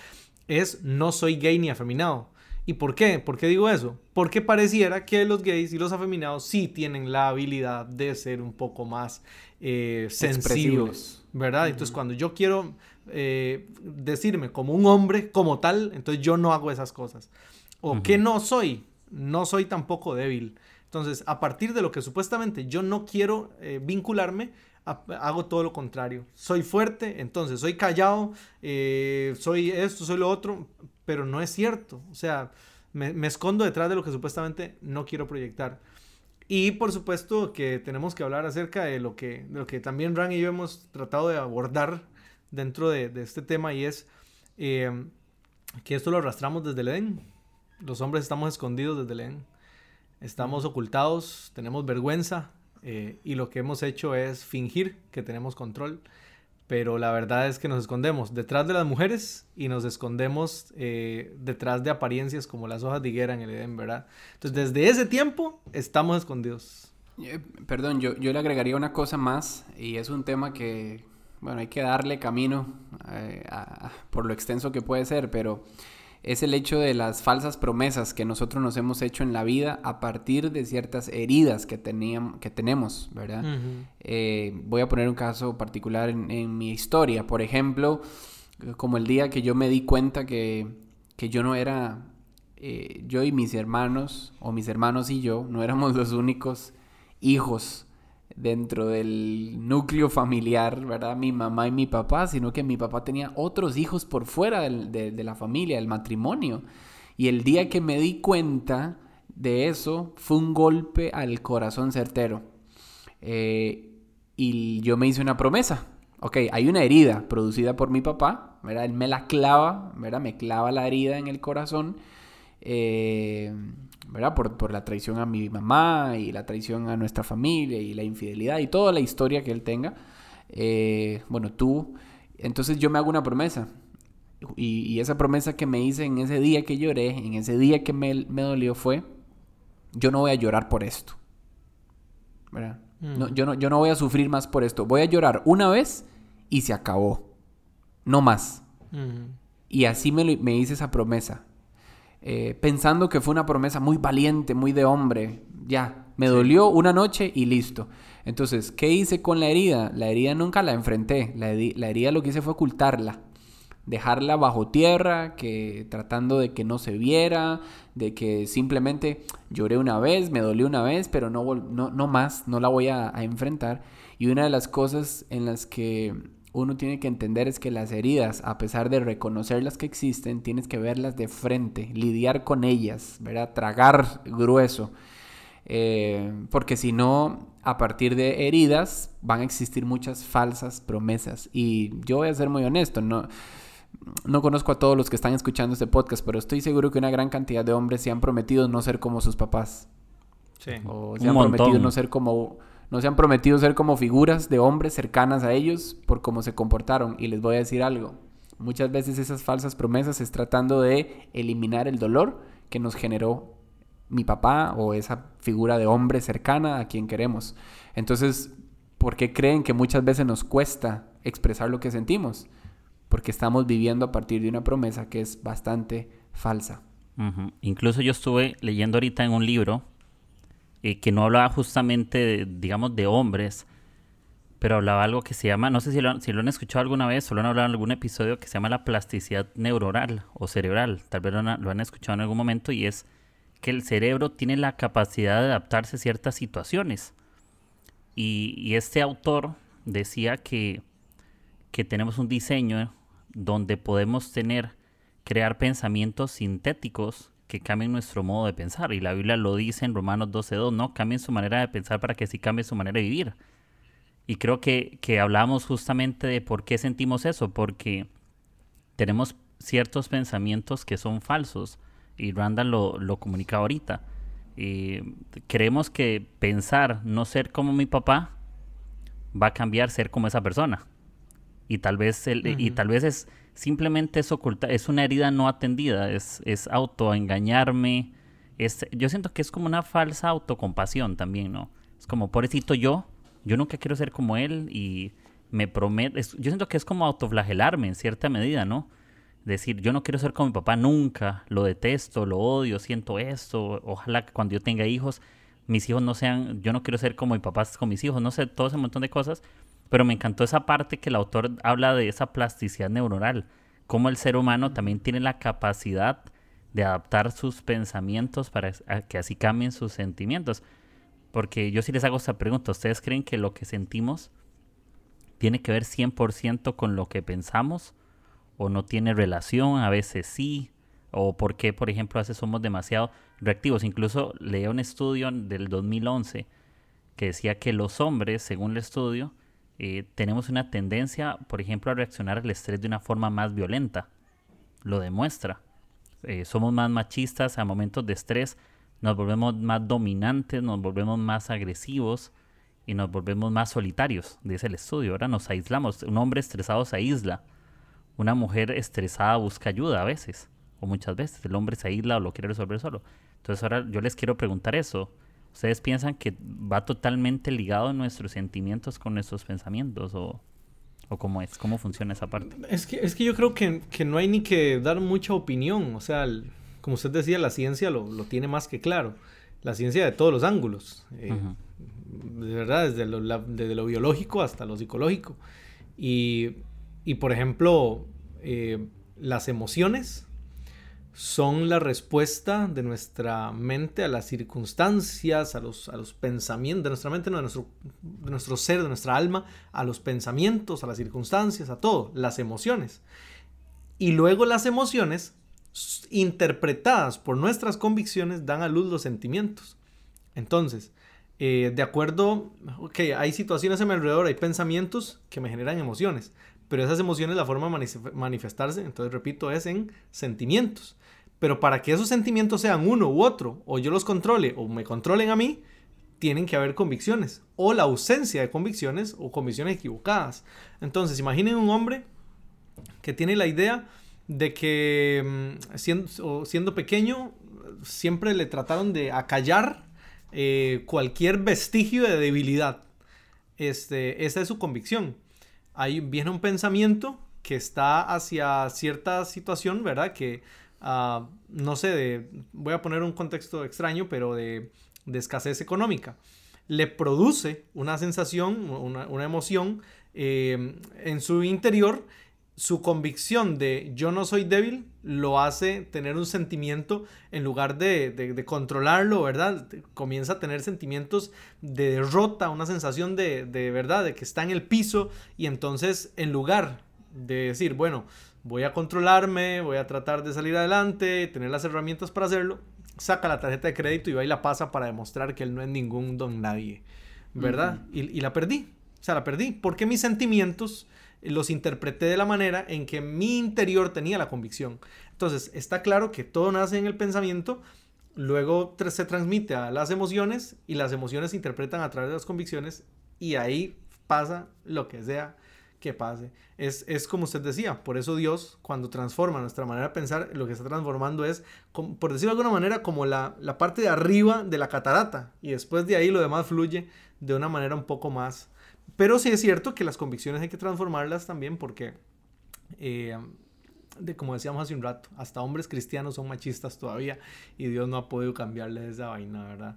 es no soy gay ni afeminado. ¿Y por qué? ¿Por qué digo eso? Porque pareciera que los gays y los afeminados sí tienen la habilidad de ser un poco más eh, sensibles, ¿verdad? Entonces cuando yo quiero eh, decirme como un hombre, como tal, entonces yo no hago esas cosas. ¿O qué no soy? No soy tampoco débil. Entonces, a partir de lo que supuestamente yo no quiero eh, vincularme, hago todo lo contrario. Soy fuerte, entonces soy callado, eh, soy esto, soy lo otro, pero no es cierto. O sea, me, escondo detrás de lo que supuestamente no quiero proyectar. Y por supuesto que tenemos que hablar acerca de lo que, lo que también Ran y yo hemos tratado de abordar dentro de, este tema y es eh, que esto lo arrastramos desde el Edén los hombres estamos escondidos desde el Estamos ocultados, tenemos vergüenza eh, y lo que hemos hecho es fingir que tenemos control. Pero la verdad es que nos escondemos detrás de las mujeres y nos escondemos eh, detrás de apariencias como las hojas de higuera en el Edén, ¿verdad? Entonces, desde ese tiempo estamos escondidos. Eh, perdón, yo, yo le agregaría una cosa más y es un tema que, bueno, hay que darle camino por lo extenso que puede ser, pero es el hecho de las falsas promesas que nosotros nos hemos hecho en la vida a partir de ciertas heridas que, teníamos, que tenemos, ¿verdad? Eh, voy a poner un caso particular en, mi historia. Por ejemplo, como el día que yo me di cuenta que, yo no era, eh, yo y mis hermanos, o mis hermanos y yo, no éramos los únicos hijos dentro del núcleo familiar, ¿verdad? Mi mamá y mi papá, sino que mi papá tenía otros hijos por fuera de, la familia, del matrimonio. Y el día que me di cuenta de eso, fue un golpe al corazón certero. Eh, y yo me hice una promesa. Ok, hay una herida producida por mi papá, ¿verdad? Él me la clava, ¿verdad? Me clava la herida en el corazón. Eh, ¿verdad? Por, la traición a mi mamá y la traición a nuestra familia y la infidelidad y toda la historia que él tenga. Eh, bueno, tú. Entonces yo me hago una promesa. Y, esa promesa que me hice en ese día que lloré, en ese día que me, dolió fue, yo no voy a llorar por esto. ¿Verdad? No, mm. yo, no, yo no voy a sufrir más por esto. Voy a llorar una vez y se acabó. No más. Mm. Y así me, me hice esa promesa. Eh, pensando que fue una promesa muy valiente, muy de hombre, ya, me dolió una noche y listo. Entonces, ¿qué hice con la herida? La herida nunca la enfrenté. La, la herida lo que hice fue ocultarla dejarla bajo tierra, que tratando de que no se viera, de que simplemente lloré una vez, me dolió una vez, pero no, no, no más, no la voy a, enfrentar. Y una de las cosas en las que uno tiene que entender es que las heridas, a pesar de reconocerlas que existen, tienes que verlas de frente, lidiar con ellas, ¿verdad? Tragar grueso. Eh, porque si no, a partir de heridas van a existir muchas falsas promesas. Y yo voy a ser muy honesto, no, no conozco a todos los que están escuchando este podcast, pero estoy seguro que una gran cantidad de hombres se han prometido no ser como sus papás. Sí. O se han prometido no ser como no se han prometido ser como figuras de hombres cercanas a ellos por cómo se comportaron. Y les voy a decir algo. Muchas veces esas falsas promesas es tratando de eliminar el dolor que nos generó mi papá o esa figura de hombre cercana a quien queremos. Entonces, ¿por qué creen que muchas veces nos cuesta expresar lo que sentimos? porque estamos viviendo a partir de una promesa que es bastante falsa. Incluso yo estuve leyendo ahorita en un libro eh, que no hablaba justamente, de, digamos, de hombres, pero hablaba algo que se llama, no sé si lo, si lo han escuchado alguna vez o lo han hablado en algún episodio, que se llama la plasticidad neuronal o cerebral. Tal vez lo han, lo han escuchado en algún momento y es que el cerebro tiene la capacidad de adaptarse a ciertas situaciones. Y, y este autor decía que que tenemos un diseño donde podemos tener, crear pensamientos sintéticos que cambien nuestro modo de pensar. Y la Biblia lo dice en Romanos 12.2, ¿no? Cambien su manera de pensar para que sí cambie su manera de vivir. Y creo que, que hablamos justamente de por qué sentimos eso, porque tenemos ciertos pensamientos que son falsos. Y Randall lo, lo comunica ahorita. Y creemos que pensar no ser como mi papá va a cambiar ser como esa persona y tal vez el, y tal vez es simplemente es oculta, es una herida no atendida, es, es autoengañarme, es, yo siento que es como una falsa autocompasión también, ¿no? Es como, pobrecito yo, yo nunca quiero ser como él y me prometo, yo siento que es como autoflagelarme en cierta medida, ¿no? Decir, yo no quiero ser como mi papá nunca, lo detesto, lo odio, siento esto, ojalá que cuando yo tenga hijos, mis hijos no sean, yo no quiero ser como mi papá con mis hijos, no sé, todo ese montón de cosas, pero me encantó esa parte que el autor habla de esa plasticidad neuronal, cómo el ser humano también tiene la capacidad de adaptar sus pensamientos para que así cambien sus sentimientos. Porque yo sí les hago esta pregunta, ¿ustedes creen que lo que sentimos tiene que ver 100% con lo que pensamos? ¿O no tiene relación? A veces sí. ¿O por qué, por ejemplo, a veces somos demasiado reactivos? Incluso leí un estudio del 2011 que decía que los hombres, según el estudio, eh, tenemos una tendencia, por ejemplo, a reaccionar al estrés de una forma más violenta. Lo demuestra. Eh, somos más machistas a momentos de estrés, nos volvemos más dominantes, nos volvemos más agresivos y nos volvemos más solitarios, dice el estudio. Ahora nos aislamos. Un hombre estresado se aísla. Una mujer estresada busca ayuda a veces, o muchas veces. El hombre se aísla o lo quiere resolver solo. Entonces ahora yo les quiero preguntar eso. ¿Ustedes piensan que va totalmente ligado nuestros sentimientos con nuestros pensamientos o, cómo es? ¿Cómo funciona esa parte? Es que, es que yo creo que, no hay ni que dar mucha opinión. O sea, como usted decía, la ciencia lo, tiene más que claro. La ciencia de todos los ángulos. Eh, de verdad, desde lo, desde lo, biológico hasta lo psicológico. Y, por ejemplo, eh, las emociones son la respuesta de nuestra mente a las circunstancias, a los, a los pensamientos, de nuestra mente, no, de nuestro, de nuestro ser, de nuestra alma, a los pensamientos, a las circunstancias, a todo, las emociones. Y luego las emociones, interpretadas por nuestras convicciones, dan a luz los sentimientos. Entonces, eh, de acuerdo, ok, hay situaciones a mi alrededor, hay pensamientos que me generan emociones, pero esas emociones, la forma de manifestarse, entonces repito, es en sentimientos. Pero para que esos sentimientos sean uno u otro, o yo los controle o me controlen a mí, tienen que haber convicciones, o la ausencia de convicciones o convicciones equivocadas. Entonces, imaginen un hombre que tiene la idea de que mm, siendo, siendo pequeño siempre le trataron de acallar eh, cualquier vestigio de debilidad. Este, esa es su convicción. Ahí viene un pensamiento que está hacia cierta situación, ¿verdad? Que Ah, no sé, de, voy a poner un contexto extraño, pero de escasez económica. Le produce una sensación, una, emoción eh, en su interior su convicción de yo no soy débil lo hace tener un sentimiento en lugar de, controlarlo, ¿verdad? Comienza a tener sentimientos de derrota, una sensación de, de, verdad, de que está en el piso y entonces en lugar de decir, bueno, voy a controlarme, voy a tratar de salir adelante, tener las herramientas para hacerlo, saca la tarjeta de crédito y va y la pasa para demostrar que él no es ningún don nadie, ¿verdad? y, y la perdí, o sea, la perdí, porque mis sentimientos los interpreté de la manera en que mi interior tenía la convicción. Entonces, está claro que todo nace en el pensamiento, luego se transmite a las emociones y las emociones se interpretan a través de las convicciones y ahí pasa lo que sea que pase. Es, es como usted decía, por eso Dios cuando transforma nuestra manera de pensar, lo que está transformando es, por decirlo de alguna manera, como la, la parte de arriba de la catarata y después de ahí lo demás fluye de una manera un poco más pero sí es cierto que las convicciones hay que transformarlas también porque, eh, de, como decíamos hace un rato, hasta hombres cristianos son machistas todavía y Dios no ha podido cambiarle esa vaina, ¿verdad?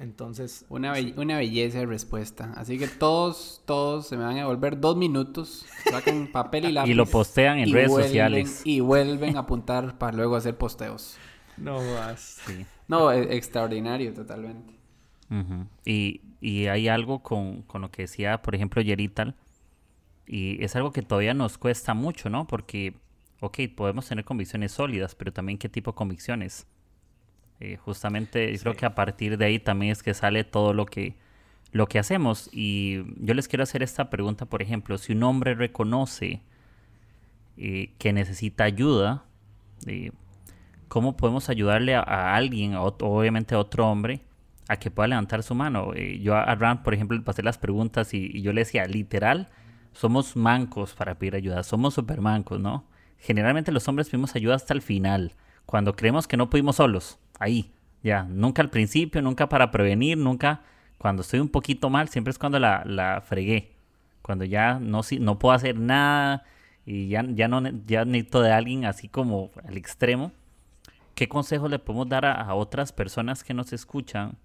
Entonces... Una, una belleza de respuesta. Así que todos, todos se me van a volver dos minutos, sacan papel y lápiz. y lo postean en redes sociales. Y vuelven a apuntar para luego hacer posteos. No más. No, e, extraordinario totalmente. y, y, hay algo con, con, lo que decía, por ejemplo, Yerital, y es algo que todavía nos cuesta mucho, ¿no? Porque, ok, podemos tener convicciones sólidas, pero también qué tipo de convicciones. Eh, justamente creo que a partir de ahí también es que sale todo lo que, lo que hacemos. Y yo les quiero hacer esta pregunta, por ejemplo, si un hombre reconoce eh, que necesita ayuda, eh, ¿cómo podemos ayudarle a, a alguien, obviamente a otro hombre, a que pueda levantar su mano. Eh, yo a Ram, por ejemplo, le pasé las preguntas y, yo le decía, literal, somos mancos para pedir ayuda, somos super mancos, ¿no? Generalmente los hombres pedimos ayuda hasta el final, cuando creemos que no pudimos solos, ahí, ya, nunca al principio, nunca para prevenir, nunca cuando estoy un poquito mal, siempre es cuando la, la fregué, cuando ya no, no puedo hacer nada y ya, ya, no, ya necesito de alguien así como al extremo. ¿Qué consejos le podemos dar a otras personas que nos escuchan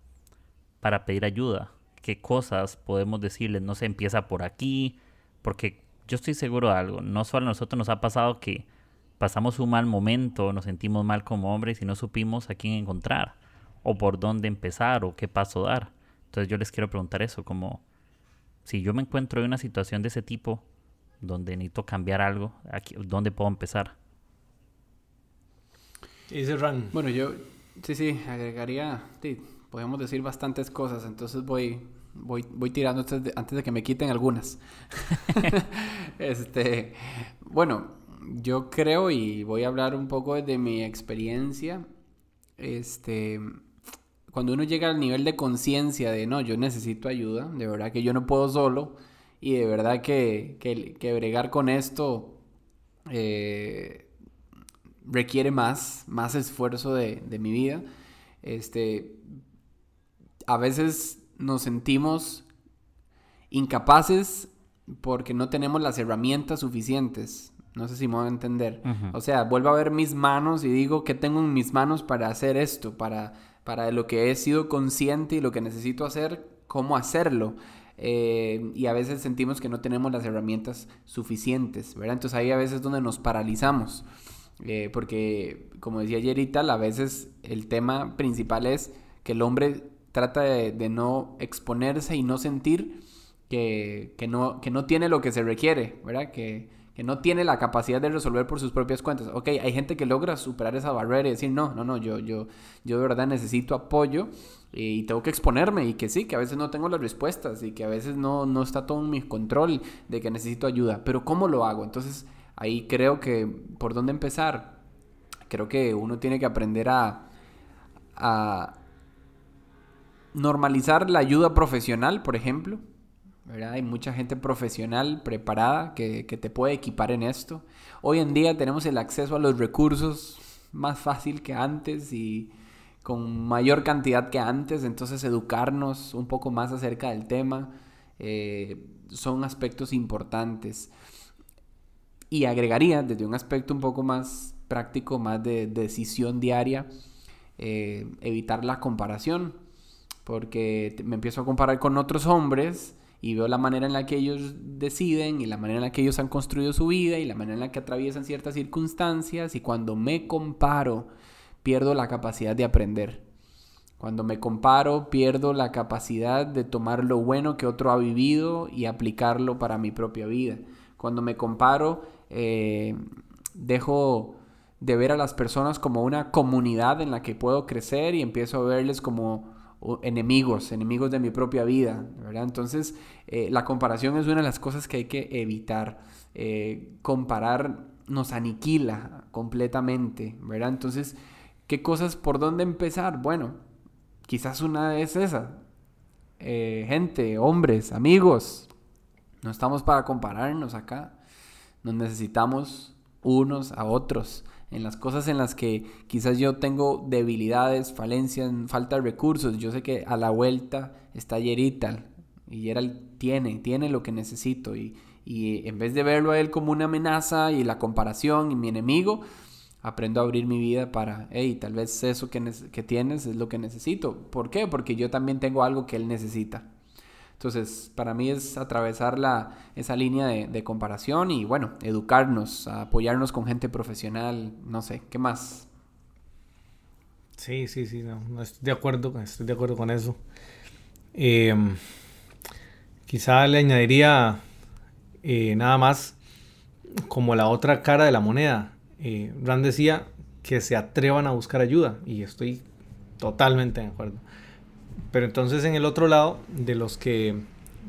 para pedir ayuda? ¿Qué cosas podemos decirles? No se empieza por aquí, porque yo estoy seguro de algo. No solo a nosotros nos ha pasado que pasamos un mal momento, nos sentimos mal como hombres y no supimos a quién encontrar, o por dónde empezar, o qué paso dar. Entonces yo les quiero preguntar eso, como si yo me encuentro en una situación de ese tipo, donde necesito cambiar algo, aquí, ¿dónde puedo empezar? Dice Ran. Bueno, yo sí, sí, agregaría, podemos decir bastantes cosas, entonces voy, voy, voy tirando antes de, que me quiten algunas. este, bueno, yo creo y voy a hablar un poco de mi experiencia. Este, cuando uno llega al nivel de conciencia de no, yo necesito ayuda, de verdad que yo no puedo solo y de verdad que, que, bregar con esto eh, requiere más, más esfuerzo de, de mi vida. Este, a veces nos sentimos incapaces porque no tenemos las herramientas suficientes. No sé si me voy a entender. O sea, vuelvo a ver mis manos y digo que tengo en mis manos para hacer esto, para, para lo que he sido consciente y lo que necesito hacer, cómo hacerlo. Eh, y a veces sentimos que no tenemos las herramientas suficientes, ¿verdad? Entonces ahí a veces es donde nos paralizamos. Eh, porque, como decía Yerita, a veces el tema principal es que el hombre trata de, no exponerse y no sentir que, no, que no tiene lo que se requiere, ¿verdad? Que, no tiene la capacidad de resolver por sus propias cuentas. Ok, hay gente que logra superar esa barrera y decir, no, no, no, yo, yo, yo de verdad necesito apoyo y tengo que exponerme y que sí, que a veces no tengo las respuestas y que a veces no, no está todo en mi control de que necesito ayuda, pero ¿cómo lo hago? Entonces ahí creo que, ¿por dónde empezar? Creo que uno tiene que aprender a, a, normalizar la ayuda profesional, por ejemplo. Hay mucha gente profesional preparada que, te puede equipar en esto. Hoy en día tenemos el acceso a los recursos más fácil que antes y con mayor cantidad que antes, entonces educarnos un poco más acerca del tema eh, son aspectos importantes. Y agregaría desde un aspecto un poco más práctico, más de decisión diaria, eh, evitar la comparación porque me empiezo a comparar con otros hombres y veo la manera en la que ellos deciden y la manera en la que ellos han construido su vida y la manera en la que atraviesan ciertas circunstancias y cuando me comparo pierdo la capacidad de aprender. Cuando me comparo pierdo la capacidad de tomar lo bueno que otro ha vivido y aplicarlo para mi propia vida. Cuando me comparo eh, dejo de ver a las personas como una comunidad en la que puedo crecer y empiezo a verles como enemigos, enemigos de mi propia vida, ¿verdad? Entonces, eh, la comparación es una de las cosas que hay que evitar. Eh, comparar nos aniquila completamente, ¿verdad? Entonces, ¿qué cosas por dónde empezar? Bueno, quizás una es esa. Eh, gente, hombres, amigos, no estamos para compararnos acá. Nos necesitamos unos a otros en las cosas en las que quizás yo tengo debilidades, falencias, falta de recursos. Yo sé que a la vuelta está Yerital y Yeral tiene, tiene lo que necesito y, y en vez de verlo a él como una amenaza y la comparación y mi enemigo, aprendo a abrir mi vida para, hey, tal vez eso que, que tienes es lo que necesito. ¿Por qué? Porque yo también tengo algo que él necesita. Entonces, para mí es atravesar la, esa línea de, comparación y, bueno, educarnos, apoyarnos con gente profesional, no sé, ¿qué más? Sí, sí, sí, no, estoy de acuerdo, estoy de acuerdo con eso. Em, quizá le añadiría eh, nada más como la otra cara de la moneda. Eh, Rand decía que se atrevan a buscar ayuda y estoy totalmente de acuerdo. Pero entonces en el otro lado, de los que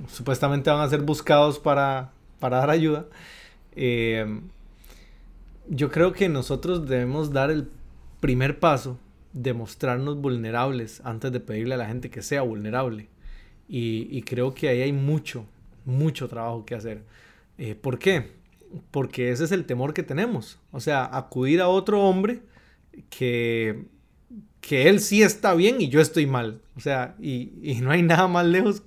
supuestamente van a ser buscados para, para dar ayuda, eh, yo creo que nosotros debemos dar el primer paso de mostrarnos vulnerables antes de pedirle a la gente que sea vulnerable. Y, creo que ahí hay mucho, mucho trabajo que hacer. Eh, ¿Por qué? Porque ese es el temor que tenemos. O sea, acudir a otro hombre que que él sí está bien y yo estoy mal. O sea, y, no hay nada más lejos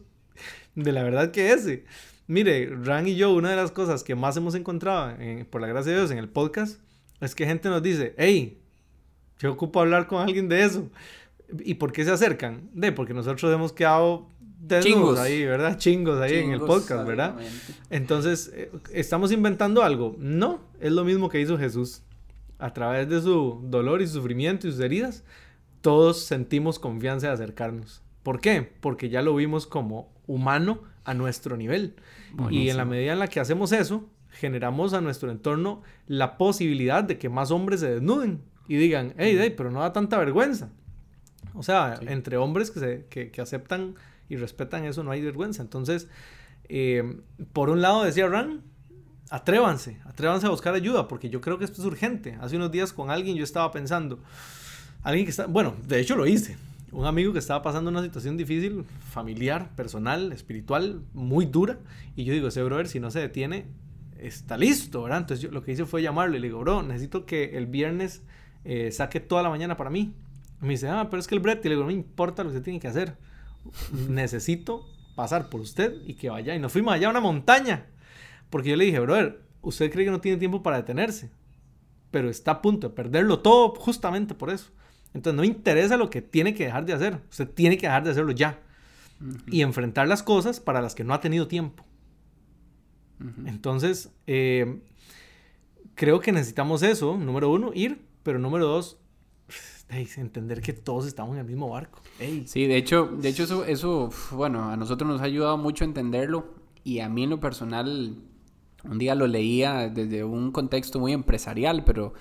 de la verdad que ese. Mire, Ran y yo, una de las cosas que más hemos encontrado, por la gracia de Dios, en el podcast, es que gente nos dice, hey, yo ocupo hablar con alguien de eso. ¿Y por qué se acercan? De, porque nosotros hemos quedado desnudos ahí, ¿verdad? Chingos ahí en el podcast, ¿verdad? Entonces, eh, ¿estamos inventando algo? No, es lo mismo que hizo Jesús. A través de su dolor y sufrimiento y sus heridas, todos sentimos confianza de acercarnos. ¿Por qué? Porque ya lo vimos como humano a nuestro nivel. Y en la medida en la que hacemos eso, generamos a nuestro entorno la posibilidad de que más hombres se desnuden y digan, hey, hey pero no da tanta vergüenza. O sea, entre hombres que, se, que, aceptan y respetan eso no hay vergüenza. Entonces, eh, por un lado decía Ran, atrévanse, atrévanse a buscar ayuda, porque yo creo que esto es urgente. Hace unos días con alguien yo estaba pensando, Alguien que está, bueno, de hecho lo hice. Un amigo que estaba pasando una situación difícil, familiar, personal, espiritual, muy dura. Y yo digo, ese brother, si no se detiene, está listo, ¿verdad? Entonces yo lo que hice fue llamarlo y le digo, bro, necesito que el viernes eh, saque toda la mañana para mí. me dice, ah, pero es que el brete, le digo, no me importa lo que se tiene que hacer. Necesito pasar por usted y que vaya. Y nos fuimos allá a una montaña. Porque yo le dije, brother, usted cree que no tiene tiempo para detenerse. Pero está a punto de perderlo todo justamente por eso. Entonces no interesa lo que tiene que dejar de hacer. Usted tiene que dejar de hacerlo ya. Y enfrentar las cosas para las que no ha tenido tiempo. Entonces, eh, creo que necesitamos eso. Número uno, ir. Pero número dos, entender que todos estamos en el mismo barco. Sí, de hecho, de hecho eso, eso, bueno, a nosotros nos ha ayudado mucho a entenderlo. Y a mí en lo personal, un día lo leía desde un contexto muy empresarial, pero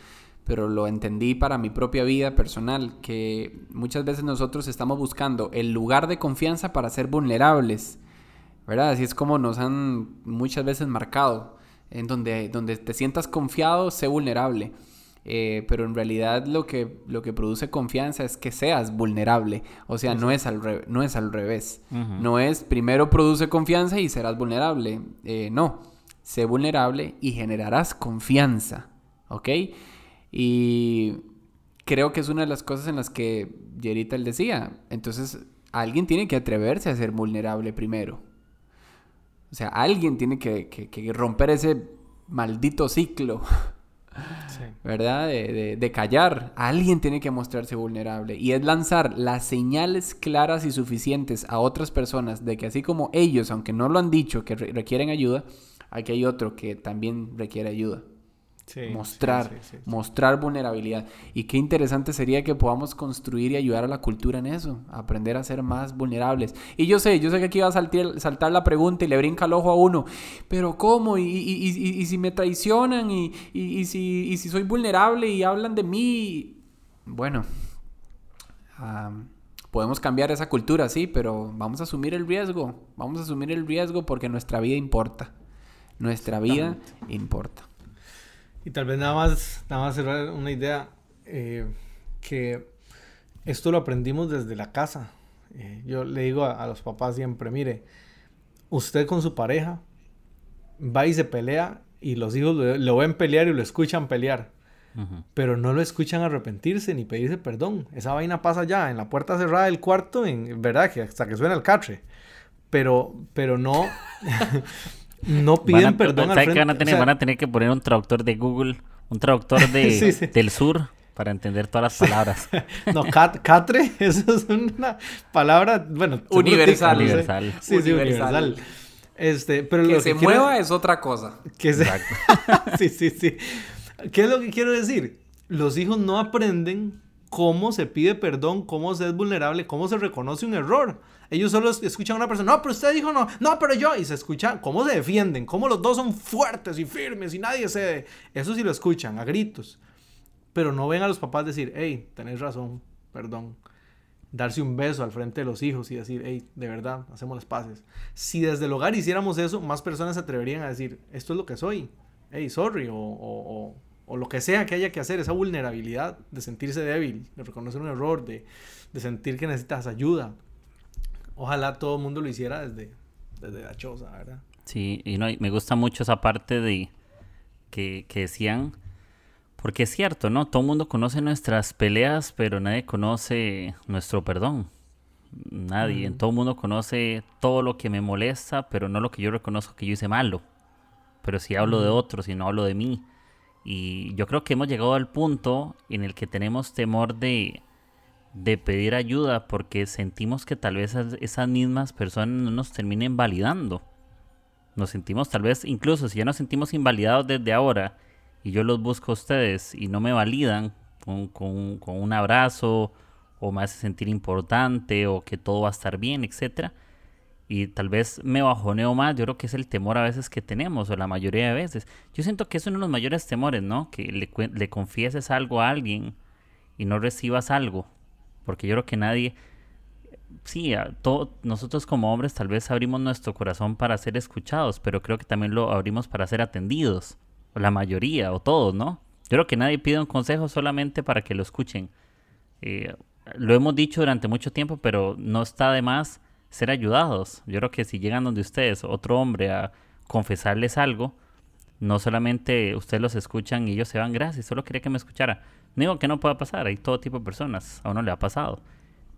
pero lo entendí para mi propia vida personal, que muchas veces nosotros estamos buscando el lugar de confianza para ser vulnerables, ¿verdad? Así es como nos han muchas veces marcado, en donde, donde te sientas confiado, sé vulnerable. Eh, pero en realidad lo que, lo que produce confianza es que seas vulnerable. O sea, no es al, no es al revés. No es primero produce confianza y serás vulnerable. Eh, no, sé vulnerable y generarás confianza. ¿Ok? Y creo que es una de las cosas en las que Jerita él decía. Entonces, alguien tiene que atreverse a ser vulnerable primero. O sea, alguien tiene que, romper ese maldito ciclo ¿verdad? De, de, callar. Alguien tiene que mostrarse vulnerable. Y es lanzar las señales claras y suficientes a otras personas de que así como ellos, aunque no lo han dicho, que requieren ayuda, aquí hay otro que también requiere ayuda mostrar, mostrar vulnerabilidad. Y qué interesante sería que podamos construir y ayudar a la cultura en eso, aprender a ser más vulnerables. Y yo sé, yo sé que aquí va a saltar, saltar la pregunta y le brinca el ojo a uno, pero ¿cómo? ¿Y, y, si me traicionan? ¿Y, si, si soy vulnerable y hablan de mí? Bueno, podemos cambiar esa cultura, sí, pero vamos a asumir el riesgo, vamos a asumir el riesgo porque nuestra vida importa. Nuestra vida importa. Y tal vez nada más, nada más cerrar una idea, eh, que esto lo aprendimos desde la casa. Eh, yo le digo a, los papás siempre, mire, usted con su pareja va y se pelea y los hijos lo, ven pelear y lo escuchan pelear. Pero no lo escuchan arrepentirse ni pedirse perdón. Esa vaina pasa ya en la puerta cerrada del cuarto, en verdad, que hasta que suena el catre. Pero, pero no, no piden perdón al frente. van a tener? van a tener que poner un traductor de Google, un traductor de, del sur para entender todas las palabras. no, catre, eso es una palabra, bueno, universal. universal. Sí, sí, universal. Este, pero que se mueva es otra cosa. Que Exacto. sí, sí, sí. ¿Qué es lo que quiero decir? Los hijos no aprenden cómo se pide perdón, cómo se es vulnerable, cómo se reconoce un error. Ellos solo escuchan a una persona, no, pero usted dijo no, no, pero yo, y se escuchan cómo se defienden, cómo los dos son fuertes y firmes y nadie cede. Eso sí lo escuchan, a gritos. Pero no ven a los papás decir, hey, tenés razón, perdón. Darse un beso al frente de los hijos y decir, hey, de verdad, hacemos las paces. Si desde el hogar hiciéramos eso, más personas se atreverían a decir, esto es lo que soy, hey, sorry, o, o, o lo que sea que haya que hacer, esa vulnerabilidad de sentirse débil, de reconocer un error, de, de sentir que necesitas ayuda. Ojalá todo el mundo lo hiciera desde, desde la choza, ¿verdad? Sí, y no, me gusta mucho esa parte de que, que decían, porque es cierto, ¿no? Todo el mundo conoce nuestras peleas, pero nadie conoce nuestro perdón. Nadie. Todo el mundo conoce todo lo que me molesta, pero no lo que yo reconozco que yo hice malo. Pero si hablo de otros y no hablo de mí. Y yo creo que hemos llegado al punto en el que tenemos temor de, de pedir ayuda porque sentimos que tal vez esas mismas personas no nos terminen validando. Nos sentimos tal vez, incluso si ya nos sentimos invalidados desde ahora y yo los busco a ustedes y no me validan con, con, un abrazo o me hace sentir importante o que todo va a estar bien, etcétera y tal vez me bajoneo más, yo creo que es el temor a veces que tenemos, o la mayoría de veces. Yo siento que es uno de los mayores temores, ¿no? Que le, le confieses algo a alguien y no recibas algo. Porque yo creo que nadie, sí, nosotros como hombres tal vez abrimos nuestro corazón para ser escuchados, pero creo que también lo abrimos para ser atendidos, o la mayoría, o todos, ¿no? Yo creo que nadie pide un consejo solamente para que lo escuchen. Eh, lo hemos dicho durante mucho tiempo, pero no está de más ser ayudados. Yo creo que si llegan donde ustedes, otro hombre, a confesarles algo, no solamente ustedes los escuchan y ellos se van, gracias, solo quería que me escuchara. No digo que no pueda pasar, hay todo tipo de personas, a uno le ha pasado.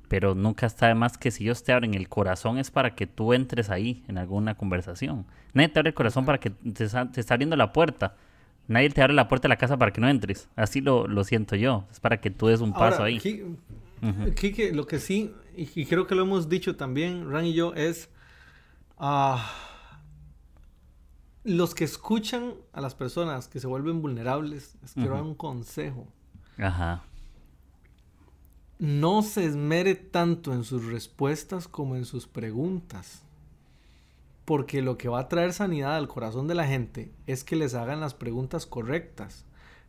Pero nunca está de más que si ellos te abren el corazón es para que tú entres ahí en alguna conversación. Nadie te abre el corazón para que te, está abriendo la puerta. Nadie te abre la puerta de la casa para que no entres. Así lo, lo siento yo. Es para que tú des un paso ahí. Kike, lo que sí, y, creo que lo hemos dicho también, Ran y yo, es... Ah, los que escuchan a las personas que se vuelven vulnerables, les quiero dar un consejo. Ajá. No se esmere tanto en sus respuestas como en sus preguntas. Porque lo que va a traer sanidad al corazón de la gente es que les hagan las preguntas correctas.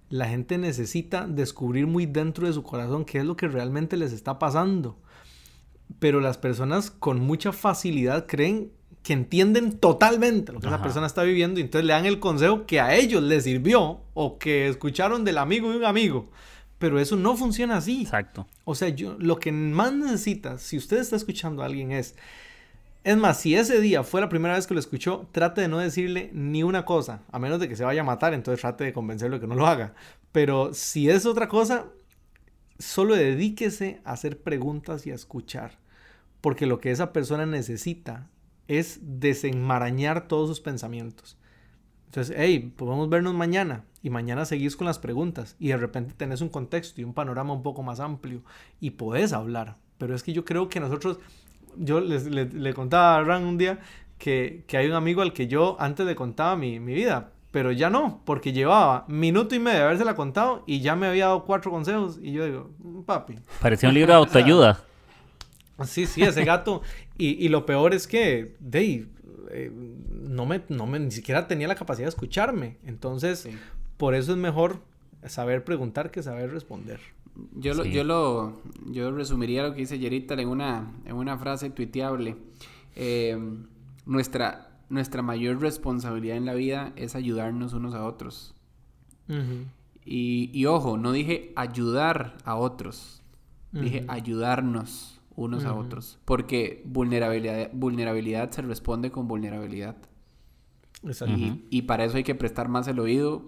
La gente necesita descubrir muy dentro de su corazón qué es lo que realmente les está pasando. Pero las personas con mucha facilidad creen que entienden totalmente lo que esa persona está viviendo y entonces le dan el consejo que a ellos les sirvió o que escucharon del amigo de un amigo. Pero eso no funciona así. Exacto. O sea, yo lo que más necesita, si usted está escuchando a alguien, es. Es más, si ese día fue la primera vez que lo escuchó, trate de no decirle ni una cosa, a menos de que se vaya a matar, entonces trate de convencerlo de que no lo haga. Pero si es otra cosa, solo dedíquese a hacer preguntas y a escuchar. Porque lo que esa persona necesita es desenmarañar todos sus pensamientos. Entonces, hey, podemos vernos mañana y mañana seguís con las preguntas y de repente tenés un contexto y un panorama un poco más amplio y podés hablar. Pero es que yo creo que nosotros, yo le, contaba a Ran un día que, que, hay un amigo al que yo antes le contaba mi, mi vida, pero ya no, porque llevaba minuto y medio de habérsela contado y ya me había dado cuatro consejos y yo digo, mm, papi. Parecía un libro de autoayuda. sí, sí, ese gato. y, y, lo peor es que, Dave, eh, no, me, no me, ni siquiera tenía la capacidad de escucharme. Entonces, por eso es mejor saber preguntar que saber responder. Yo lo, yo lo, yo resumiría lo que dice Yerita en una, en una frase tuiteable. Eh, nuestra, nuestra mayor responsabilidad en la vida es ayudarnos unos a otros. y, y, ojo, no dije ayudar a otros, dije ayudarnos unos a otros. Porque vulnerabilidad, vulnerabilidad se responde con vulnerabilidad. Y, y, para eso hay que prestar más el oído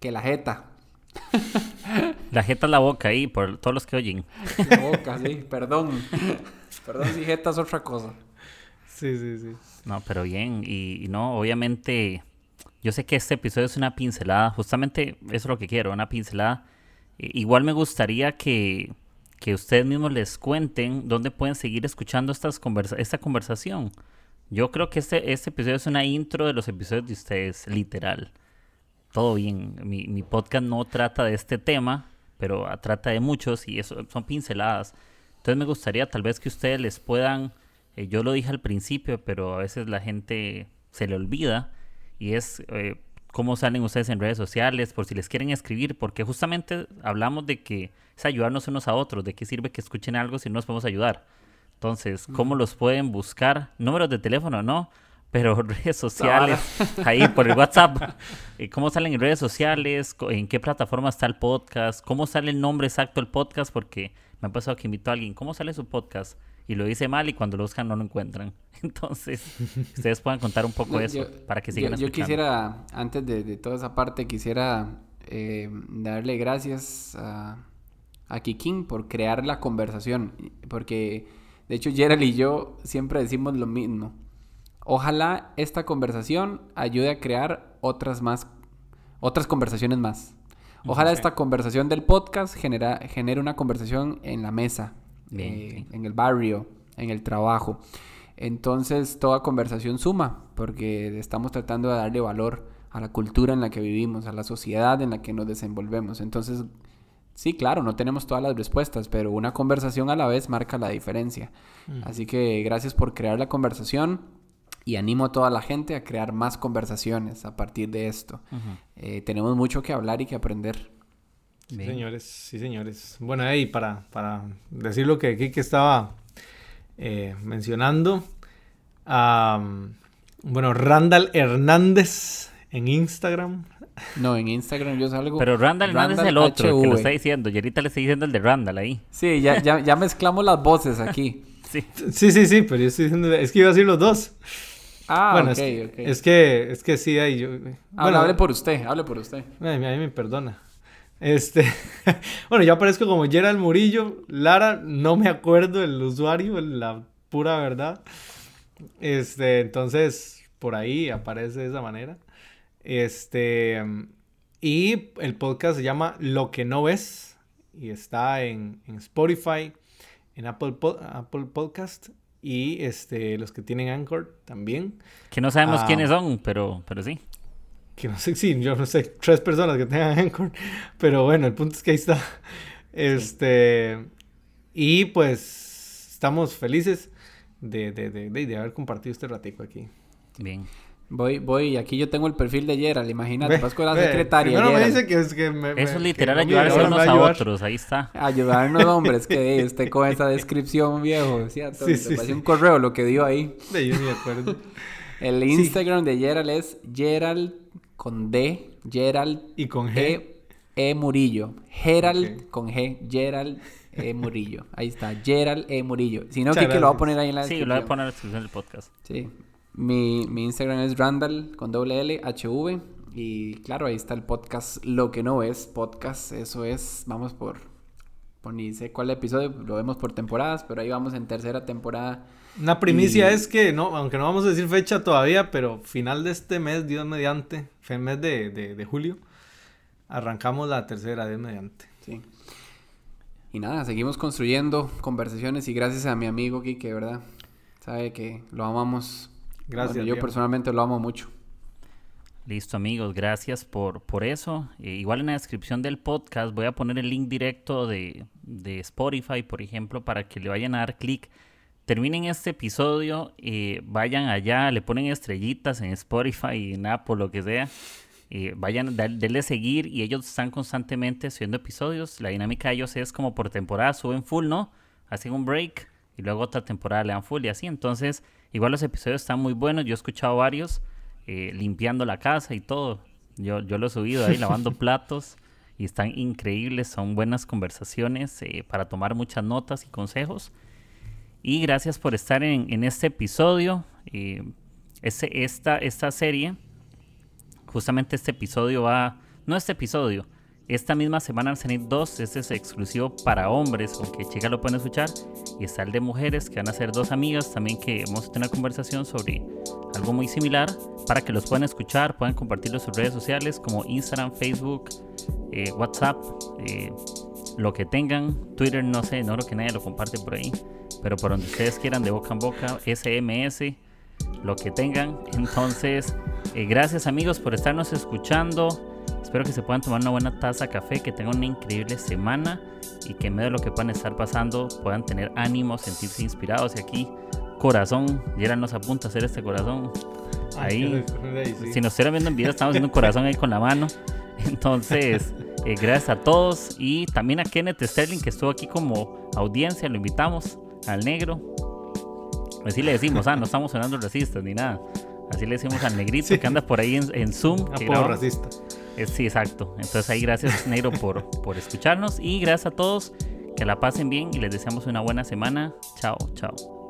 que la jeta. La jeta es la boca ahí, por todos los que oyen. La boca, sí, perdón. Perdón si jeta es otra cosa. Sí, sí, sí. No, pero bien. Y, no, obviamente, yo sé que este episodio es una pincelada. Justamente eso es lo que quiero, una pincelada. igual me gustaría que, que ustedes mismos les cuenten dónde pueden seguir escuchando estas conversa esta conversación. Yo creo que este, este episodio es una intro de los episodios de ustedes, literal. Todo bien. Mi, mi podcast no trata de este tema, pero trata de muchos y eso son pinceladas. Entonces me gustaría tal vez que ustedes les puedan, eh, yo lo dije al principio, pero a veces la gente se le olvida, y es eh, cómo salen ustedes en redes sociales, por si les quieren escribir, porque justamente hablamos de que es ayudarnos unos a otros, de qué sirve que escuchen algo si no nos podemos ayudar. Entonces, ¿cómo los pueden buscar? Números de teléfono, no, pero redes sociales, ahí por el WhatsApp. Eh, ¿Cómo salen en redes sociales? ¿En qué plataforma está el podcast? ¿Cómo sale el nombre exacto del podcast? Porque me ha pasado que invito a alguien, ¿cómo sale su podcast? Y lo dice mal y cuando lo buscan no lo encuentran. Entonces, ustedes puedan contar un poco eso para que sigan yo, yo quisiera, antes de, toda esa parte, quisiera eh, darle gracias a, a Kikín por crear la conversación. Porque, de hecho, Gerald y yo siempre decimos lo mismo. Ojalá esta conversación ayude a crear otras más, otras conversaciones más. Ojalá esta conversación del podcast genera, genere una conversación en la mesa, eh, en el barrio, en el trabajo. Entonces, toda conversación suma, porque estamos tratando de darle valor a la cultura en la que vivimos, a la sociedad en la que nos desenvolvemos. Entonces, sí, claro, no tenemos todas las respuestas, pero una conversación a la vez marca la diferencia. Así que gracias por crear la conversación y animo a toda la gente a crear más conversaciones a partir de esto. Eh, tenemos mucho que hablar y que aprender. Sí, señores, sí, señores. Bueno, ahí para, para decir lo que Kike estaba eh, mencionando. bueno, Randall Hernández en Instagram. No, en Instagram yo salgo. Pero Randall Hernández es el otro que lo está diciendo. Y ahorita le estoy diciendo el de Randall ahí. Sí, ya, ya, ya mezclamos las voces aquí. sí. sí, sí, sí, pero yo estoy diciendo. Es que iba a decir los dos. Ah, bueno, es, que, es que sí, ahí yo... Bueno, hable por usted, hable por usted. A mí, me perdona. Este, bueno, yo aparezco como Gerald Murillo. Lara, no me acuerdo el usuario, la pura verdad. Este, entonces, por ahí aparece de esa manera. Este, y el podcast se llama Lo que no ves y está en, Spotify, en Apple, Apple Podcast y este, los que tienen Anchor también. Que no sabemos ah, quiénes son, pero, pero sí. Que no sé, sí, yo no sé, tres personas que tengan Anchor, pero bueno, el punto es que ahí está. Este, y pues estamos felices de, de, de, de, haber compartido este ratico aquí. Bien. Voy, voy, aquí yo tengo el perfil de Gerald, imagínate, vas con la secretaria. No me dice que es que me, Eso es literal ayudarse unos a otros, ahí está. Ayudarnos hombres, que usted con esa descripción, viejo, ¿cierto? Sí, sí, sí. un correo lo que dio ahí. De yo me acuerdo. el Instagram de Gerald es Gerald con D, Gerald y con G. E, e Murillo. Gerald con G, Gerald E Murillo. Ahí está, Gerald E Murillo. Si no, que lo va a poner ahí en la descripción. Sí, lo voy a poner en la descripción del podcast. Sí. Mi, mi Instagram es Randall con doble L, HV. Y claro, ahí está el podcast Lo que no es podcast. Eso es, vamos por ni sé cuál episodio, lo vemos por temporadas, pero ahí vamos en tercera temporada. Una primicia es que, no, aunque no vamos a decir fecha todavía, pero final de este mes, Dios mediante, fue el mes de, de, julio, arrancamos la tercera, Dios mediante. Sí. Y nada, seguimos construyendo conversaciones y gracias a mi amigo Kike, ¿verdad? Sabe que lo amamos. Gracias. yo personalmente lo amo mucho. Listo amigos, gracias por, por eso. Eh, igual en la descripción del podcast voy a poner el link directo de, de Spotify, por ejemplo, para que le vayan a dar clic. Terminen este episodio, eh, vayan allá, le ponen estrellitas en Spotify, en Apple, lo que sea. Eh, vayan, denle seguir y ellos están constantemente subiendo episodios. La dinámica de ellos es como por temporada, suben full, ¿no? Hacen un break y luego otra temporada le dan full y así. Entonces, igual los episodios están muy buenos. Yo he escuchado varios. Eh, limpiando la casa y todo. Yo, yo lo he subido ahí lavando platos y están increíbles, son buenas conversaciones eh, para tomar muchas notas y consejos. Y gracias por estar en, este episodio. Eh, esta, esta serie, justamente este episodio va, no este episodio, esta misma semana van a salir dos, este es exclusivo para hombres, aunque chicas lo pueden escuchar, y está el de mujeres, que van a ser dos amigas también que vamos a tener conversación sobre algo muy similar, para que los puedan escuchar, puedan compartirlo en sus redes sociales como Instagram, Facebook, eh, WhatsApp, eh, lo que tengan, Twitter, no sé, no creo que nadie lo comparte por ahí, pero por donde ustedes quieran, de boca en boca, SMS, lo que tengan. Entonces, eh, gracias amigos por estarnos escuchando. Espero que se puedan tomar una buena taza de café, que tengan una increíble semana y que en medio de lo que puedan estar pasando puedan tener ánimo, sentirse inspirados. Y aquí, corazón, Gerald nos apunta a hacer este corazón. Ahí, si nos estuvieran viendo en video, estamos haciendo un corazón ahí con la mano. Entonces, eh, gracias a todos y también a Kenneth Sterling que estuvo aquí como audiencia, lo invitamos al negro. Así le decimos, ah, no estamos sonando racistas ni nada. Así le decimos al negrito que anda por ahí en, Zoom. Apodo racista. Eh, sí, exacto. Entonces ahí gracias Negro por, por escucharnos y gracias a todos. Que la pasen bien y les deseamos una buena semana. Chao, chao.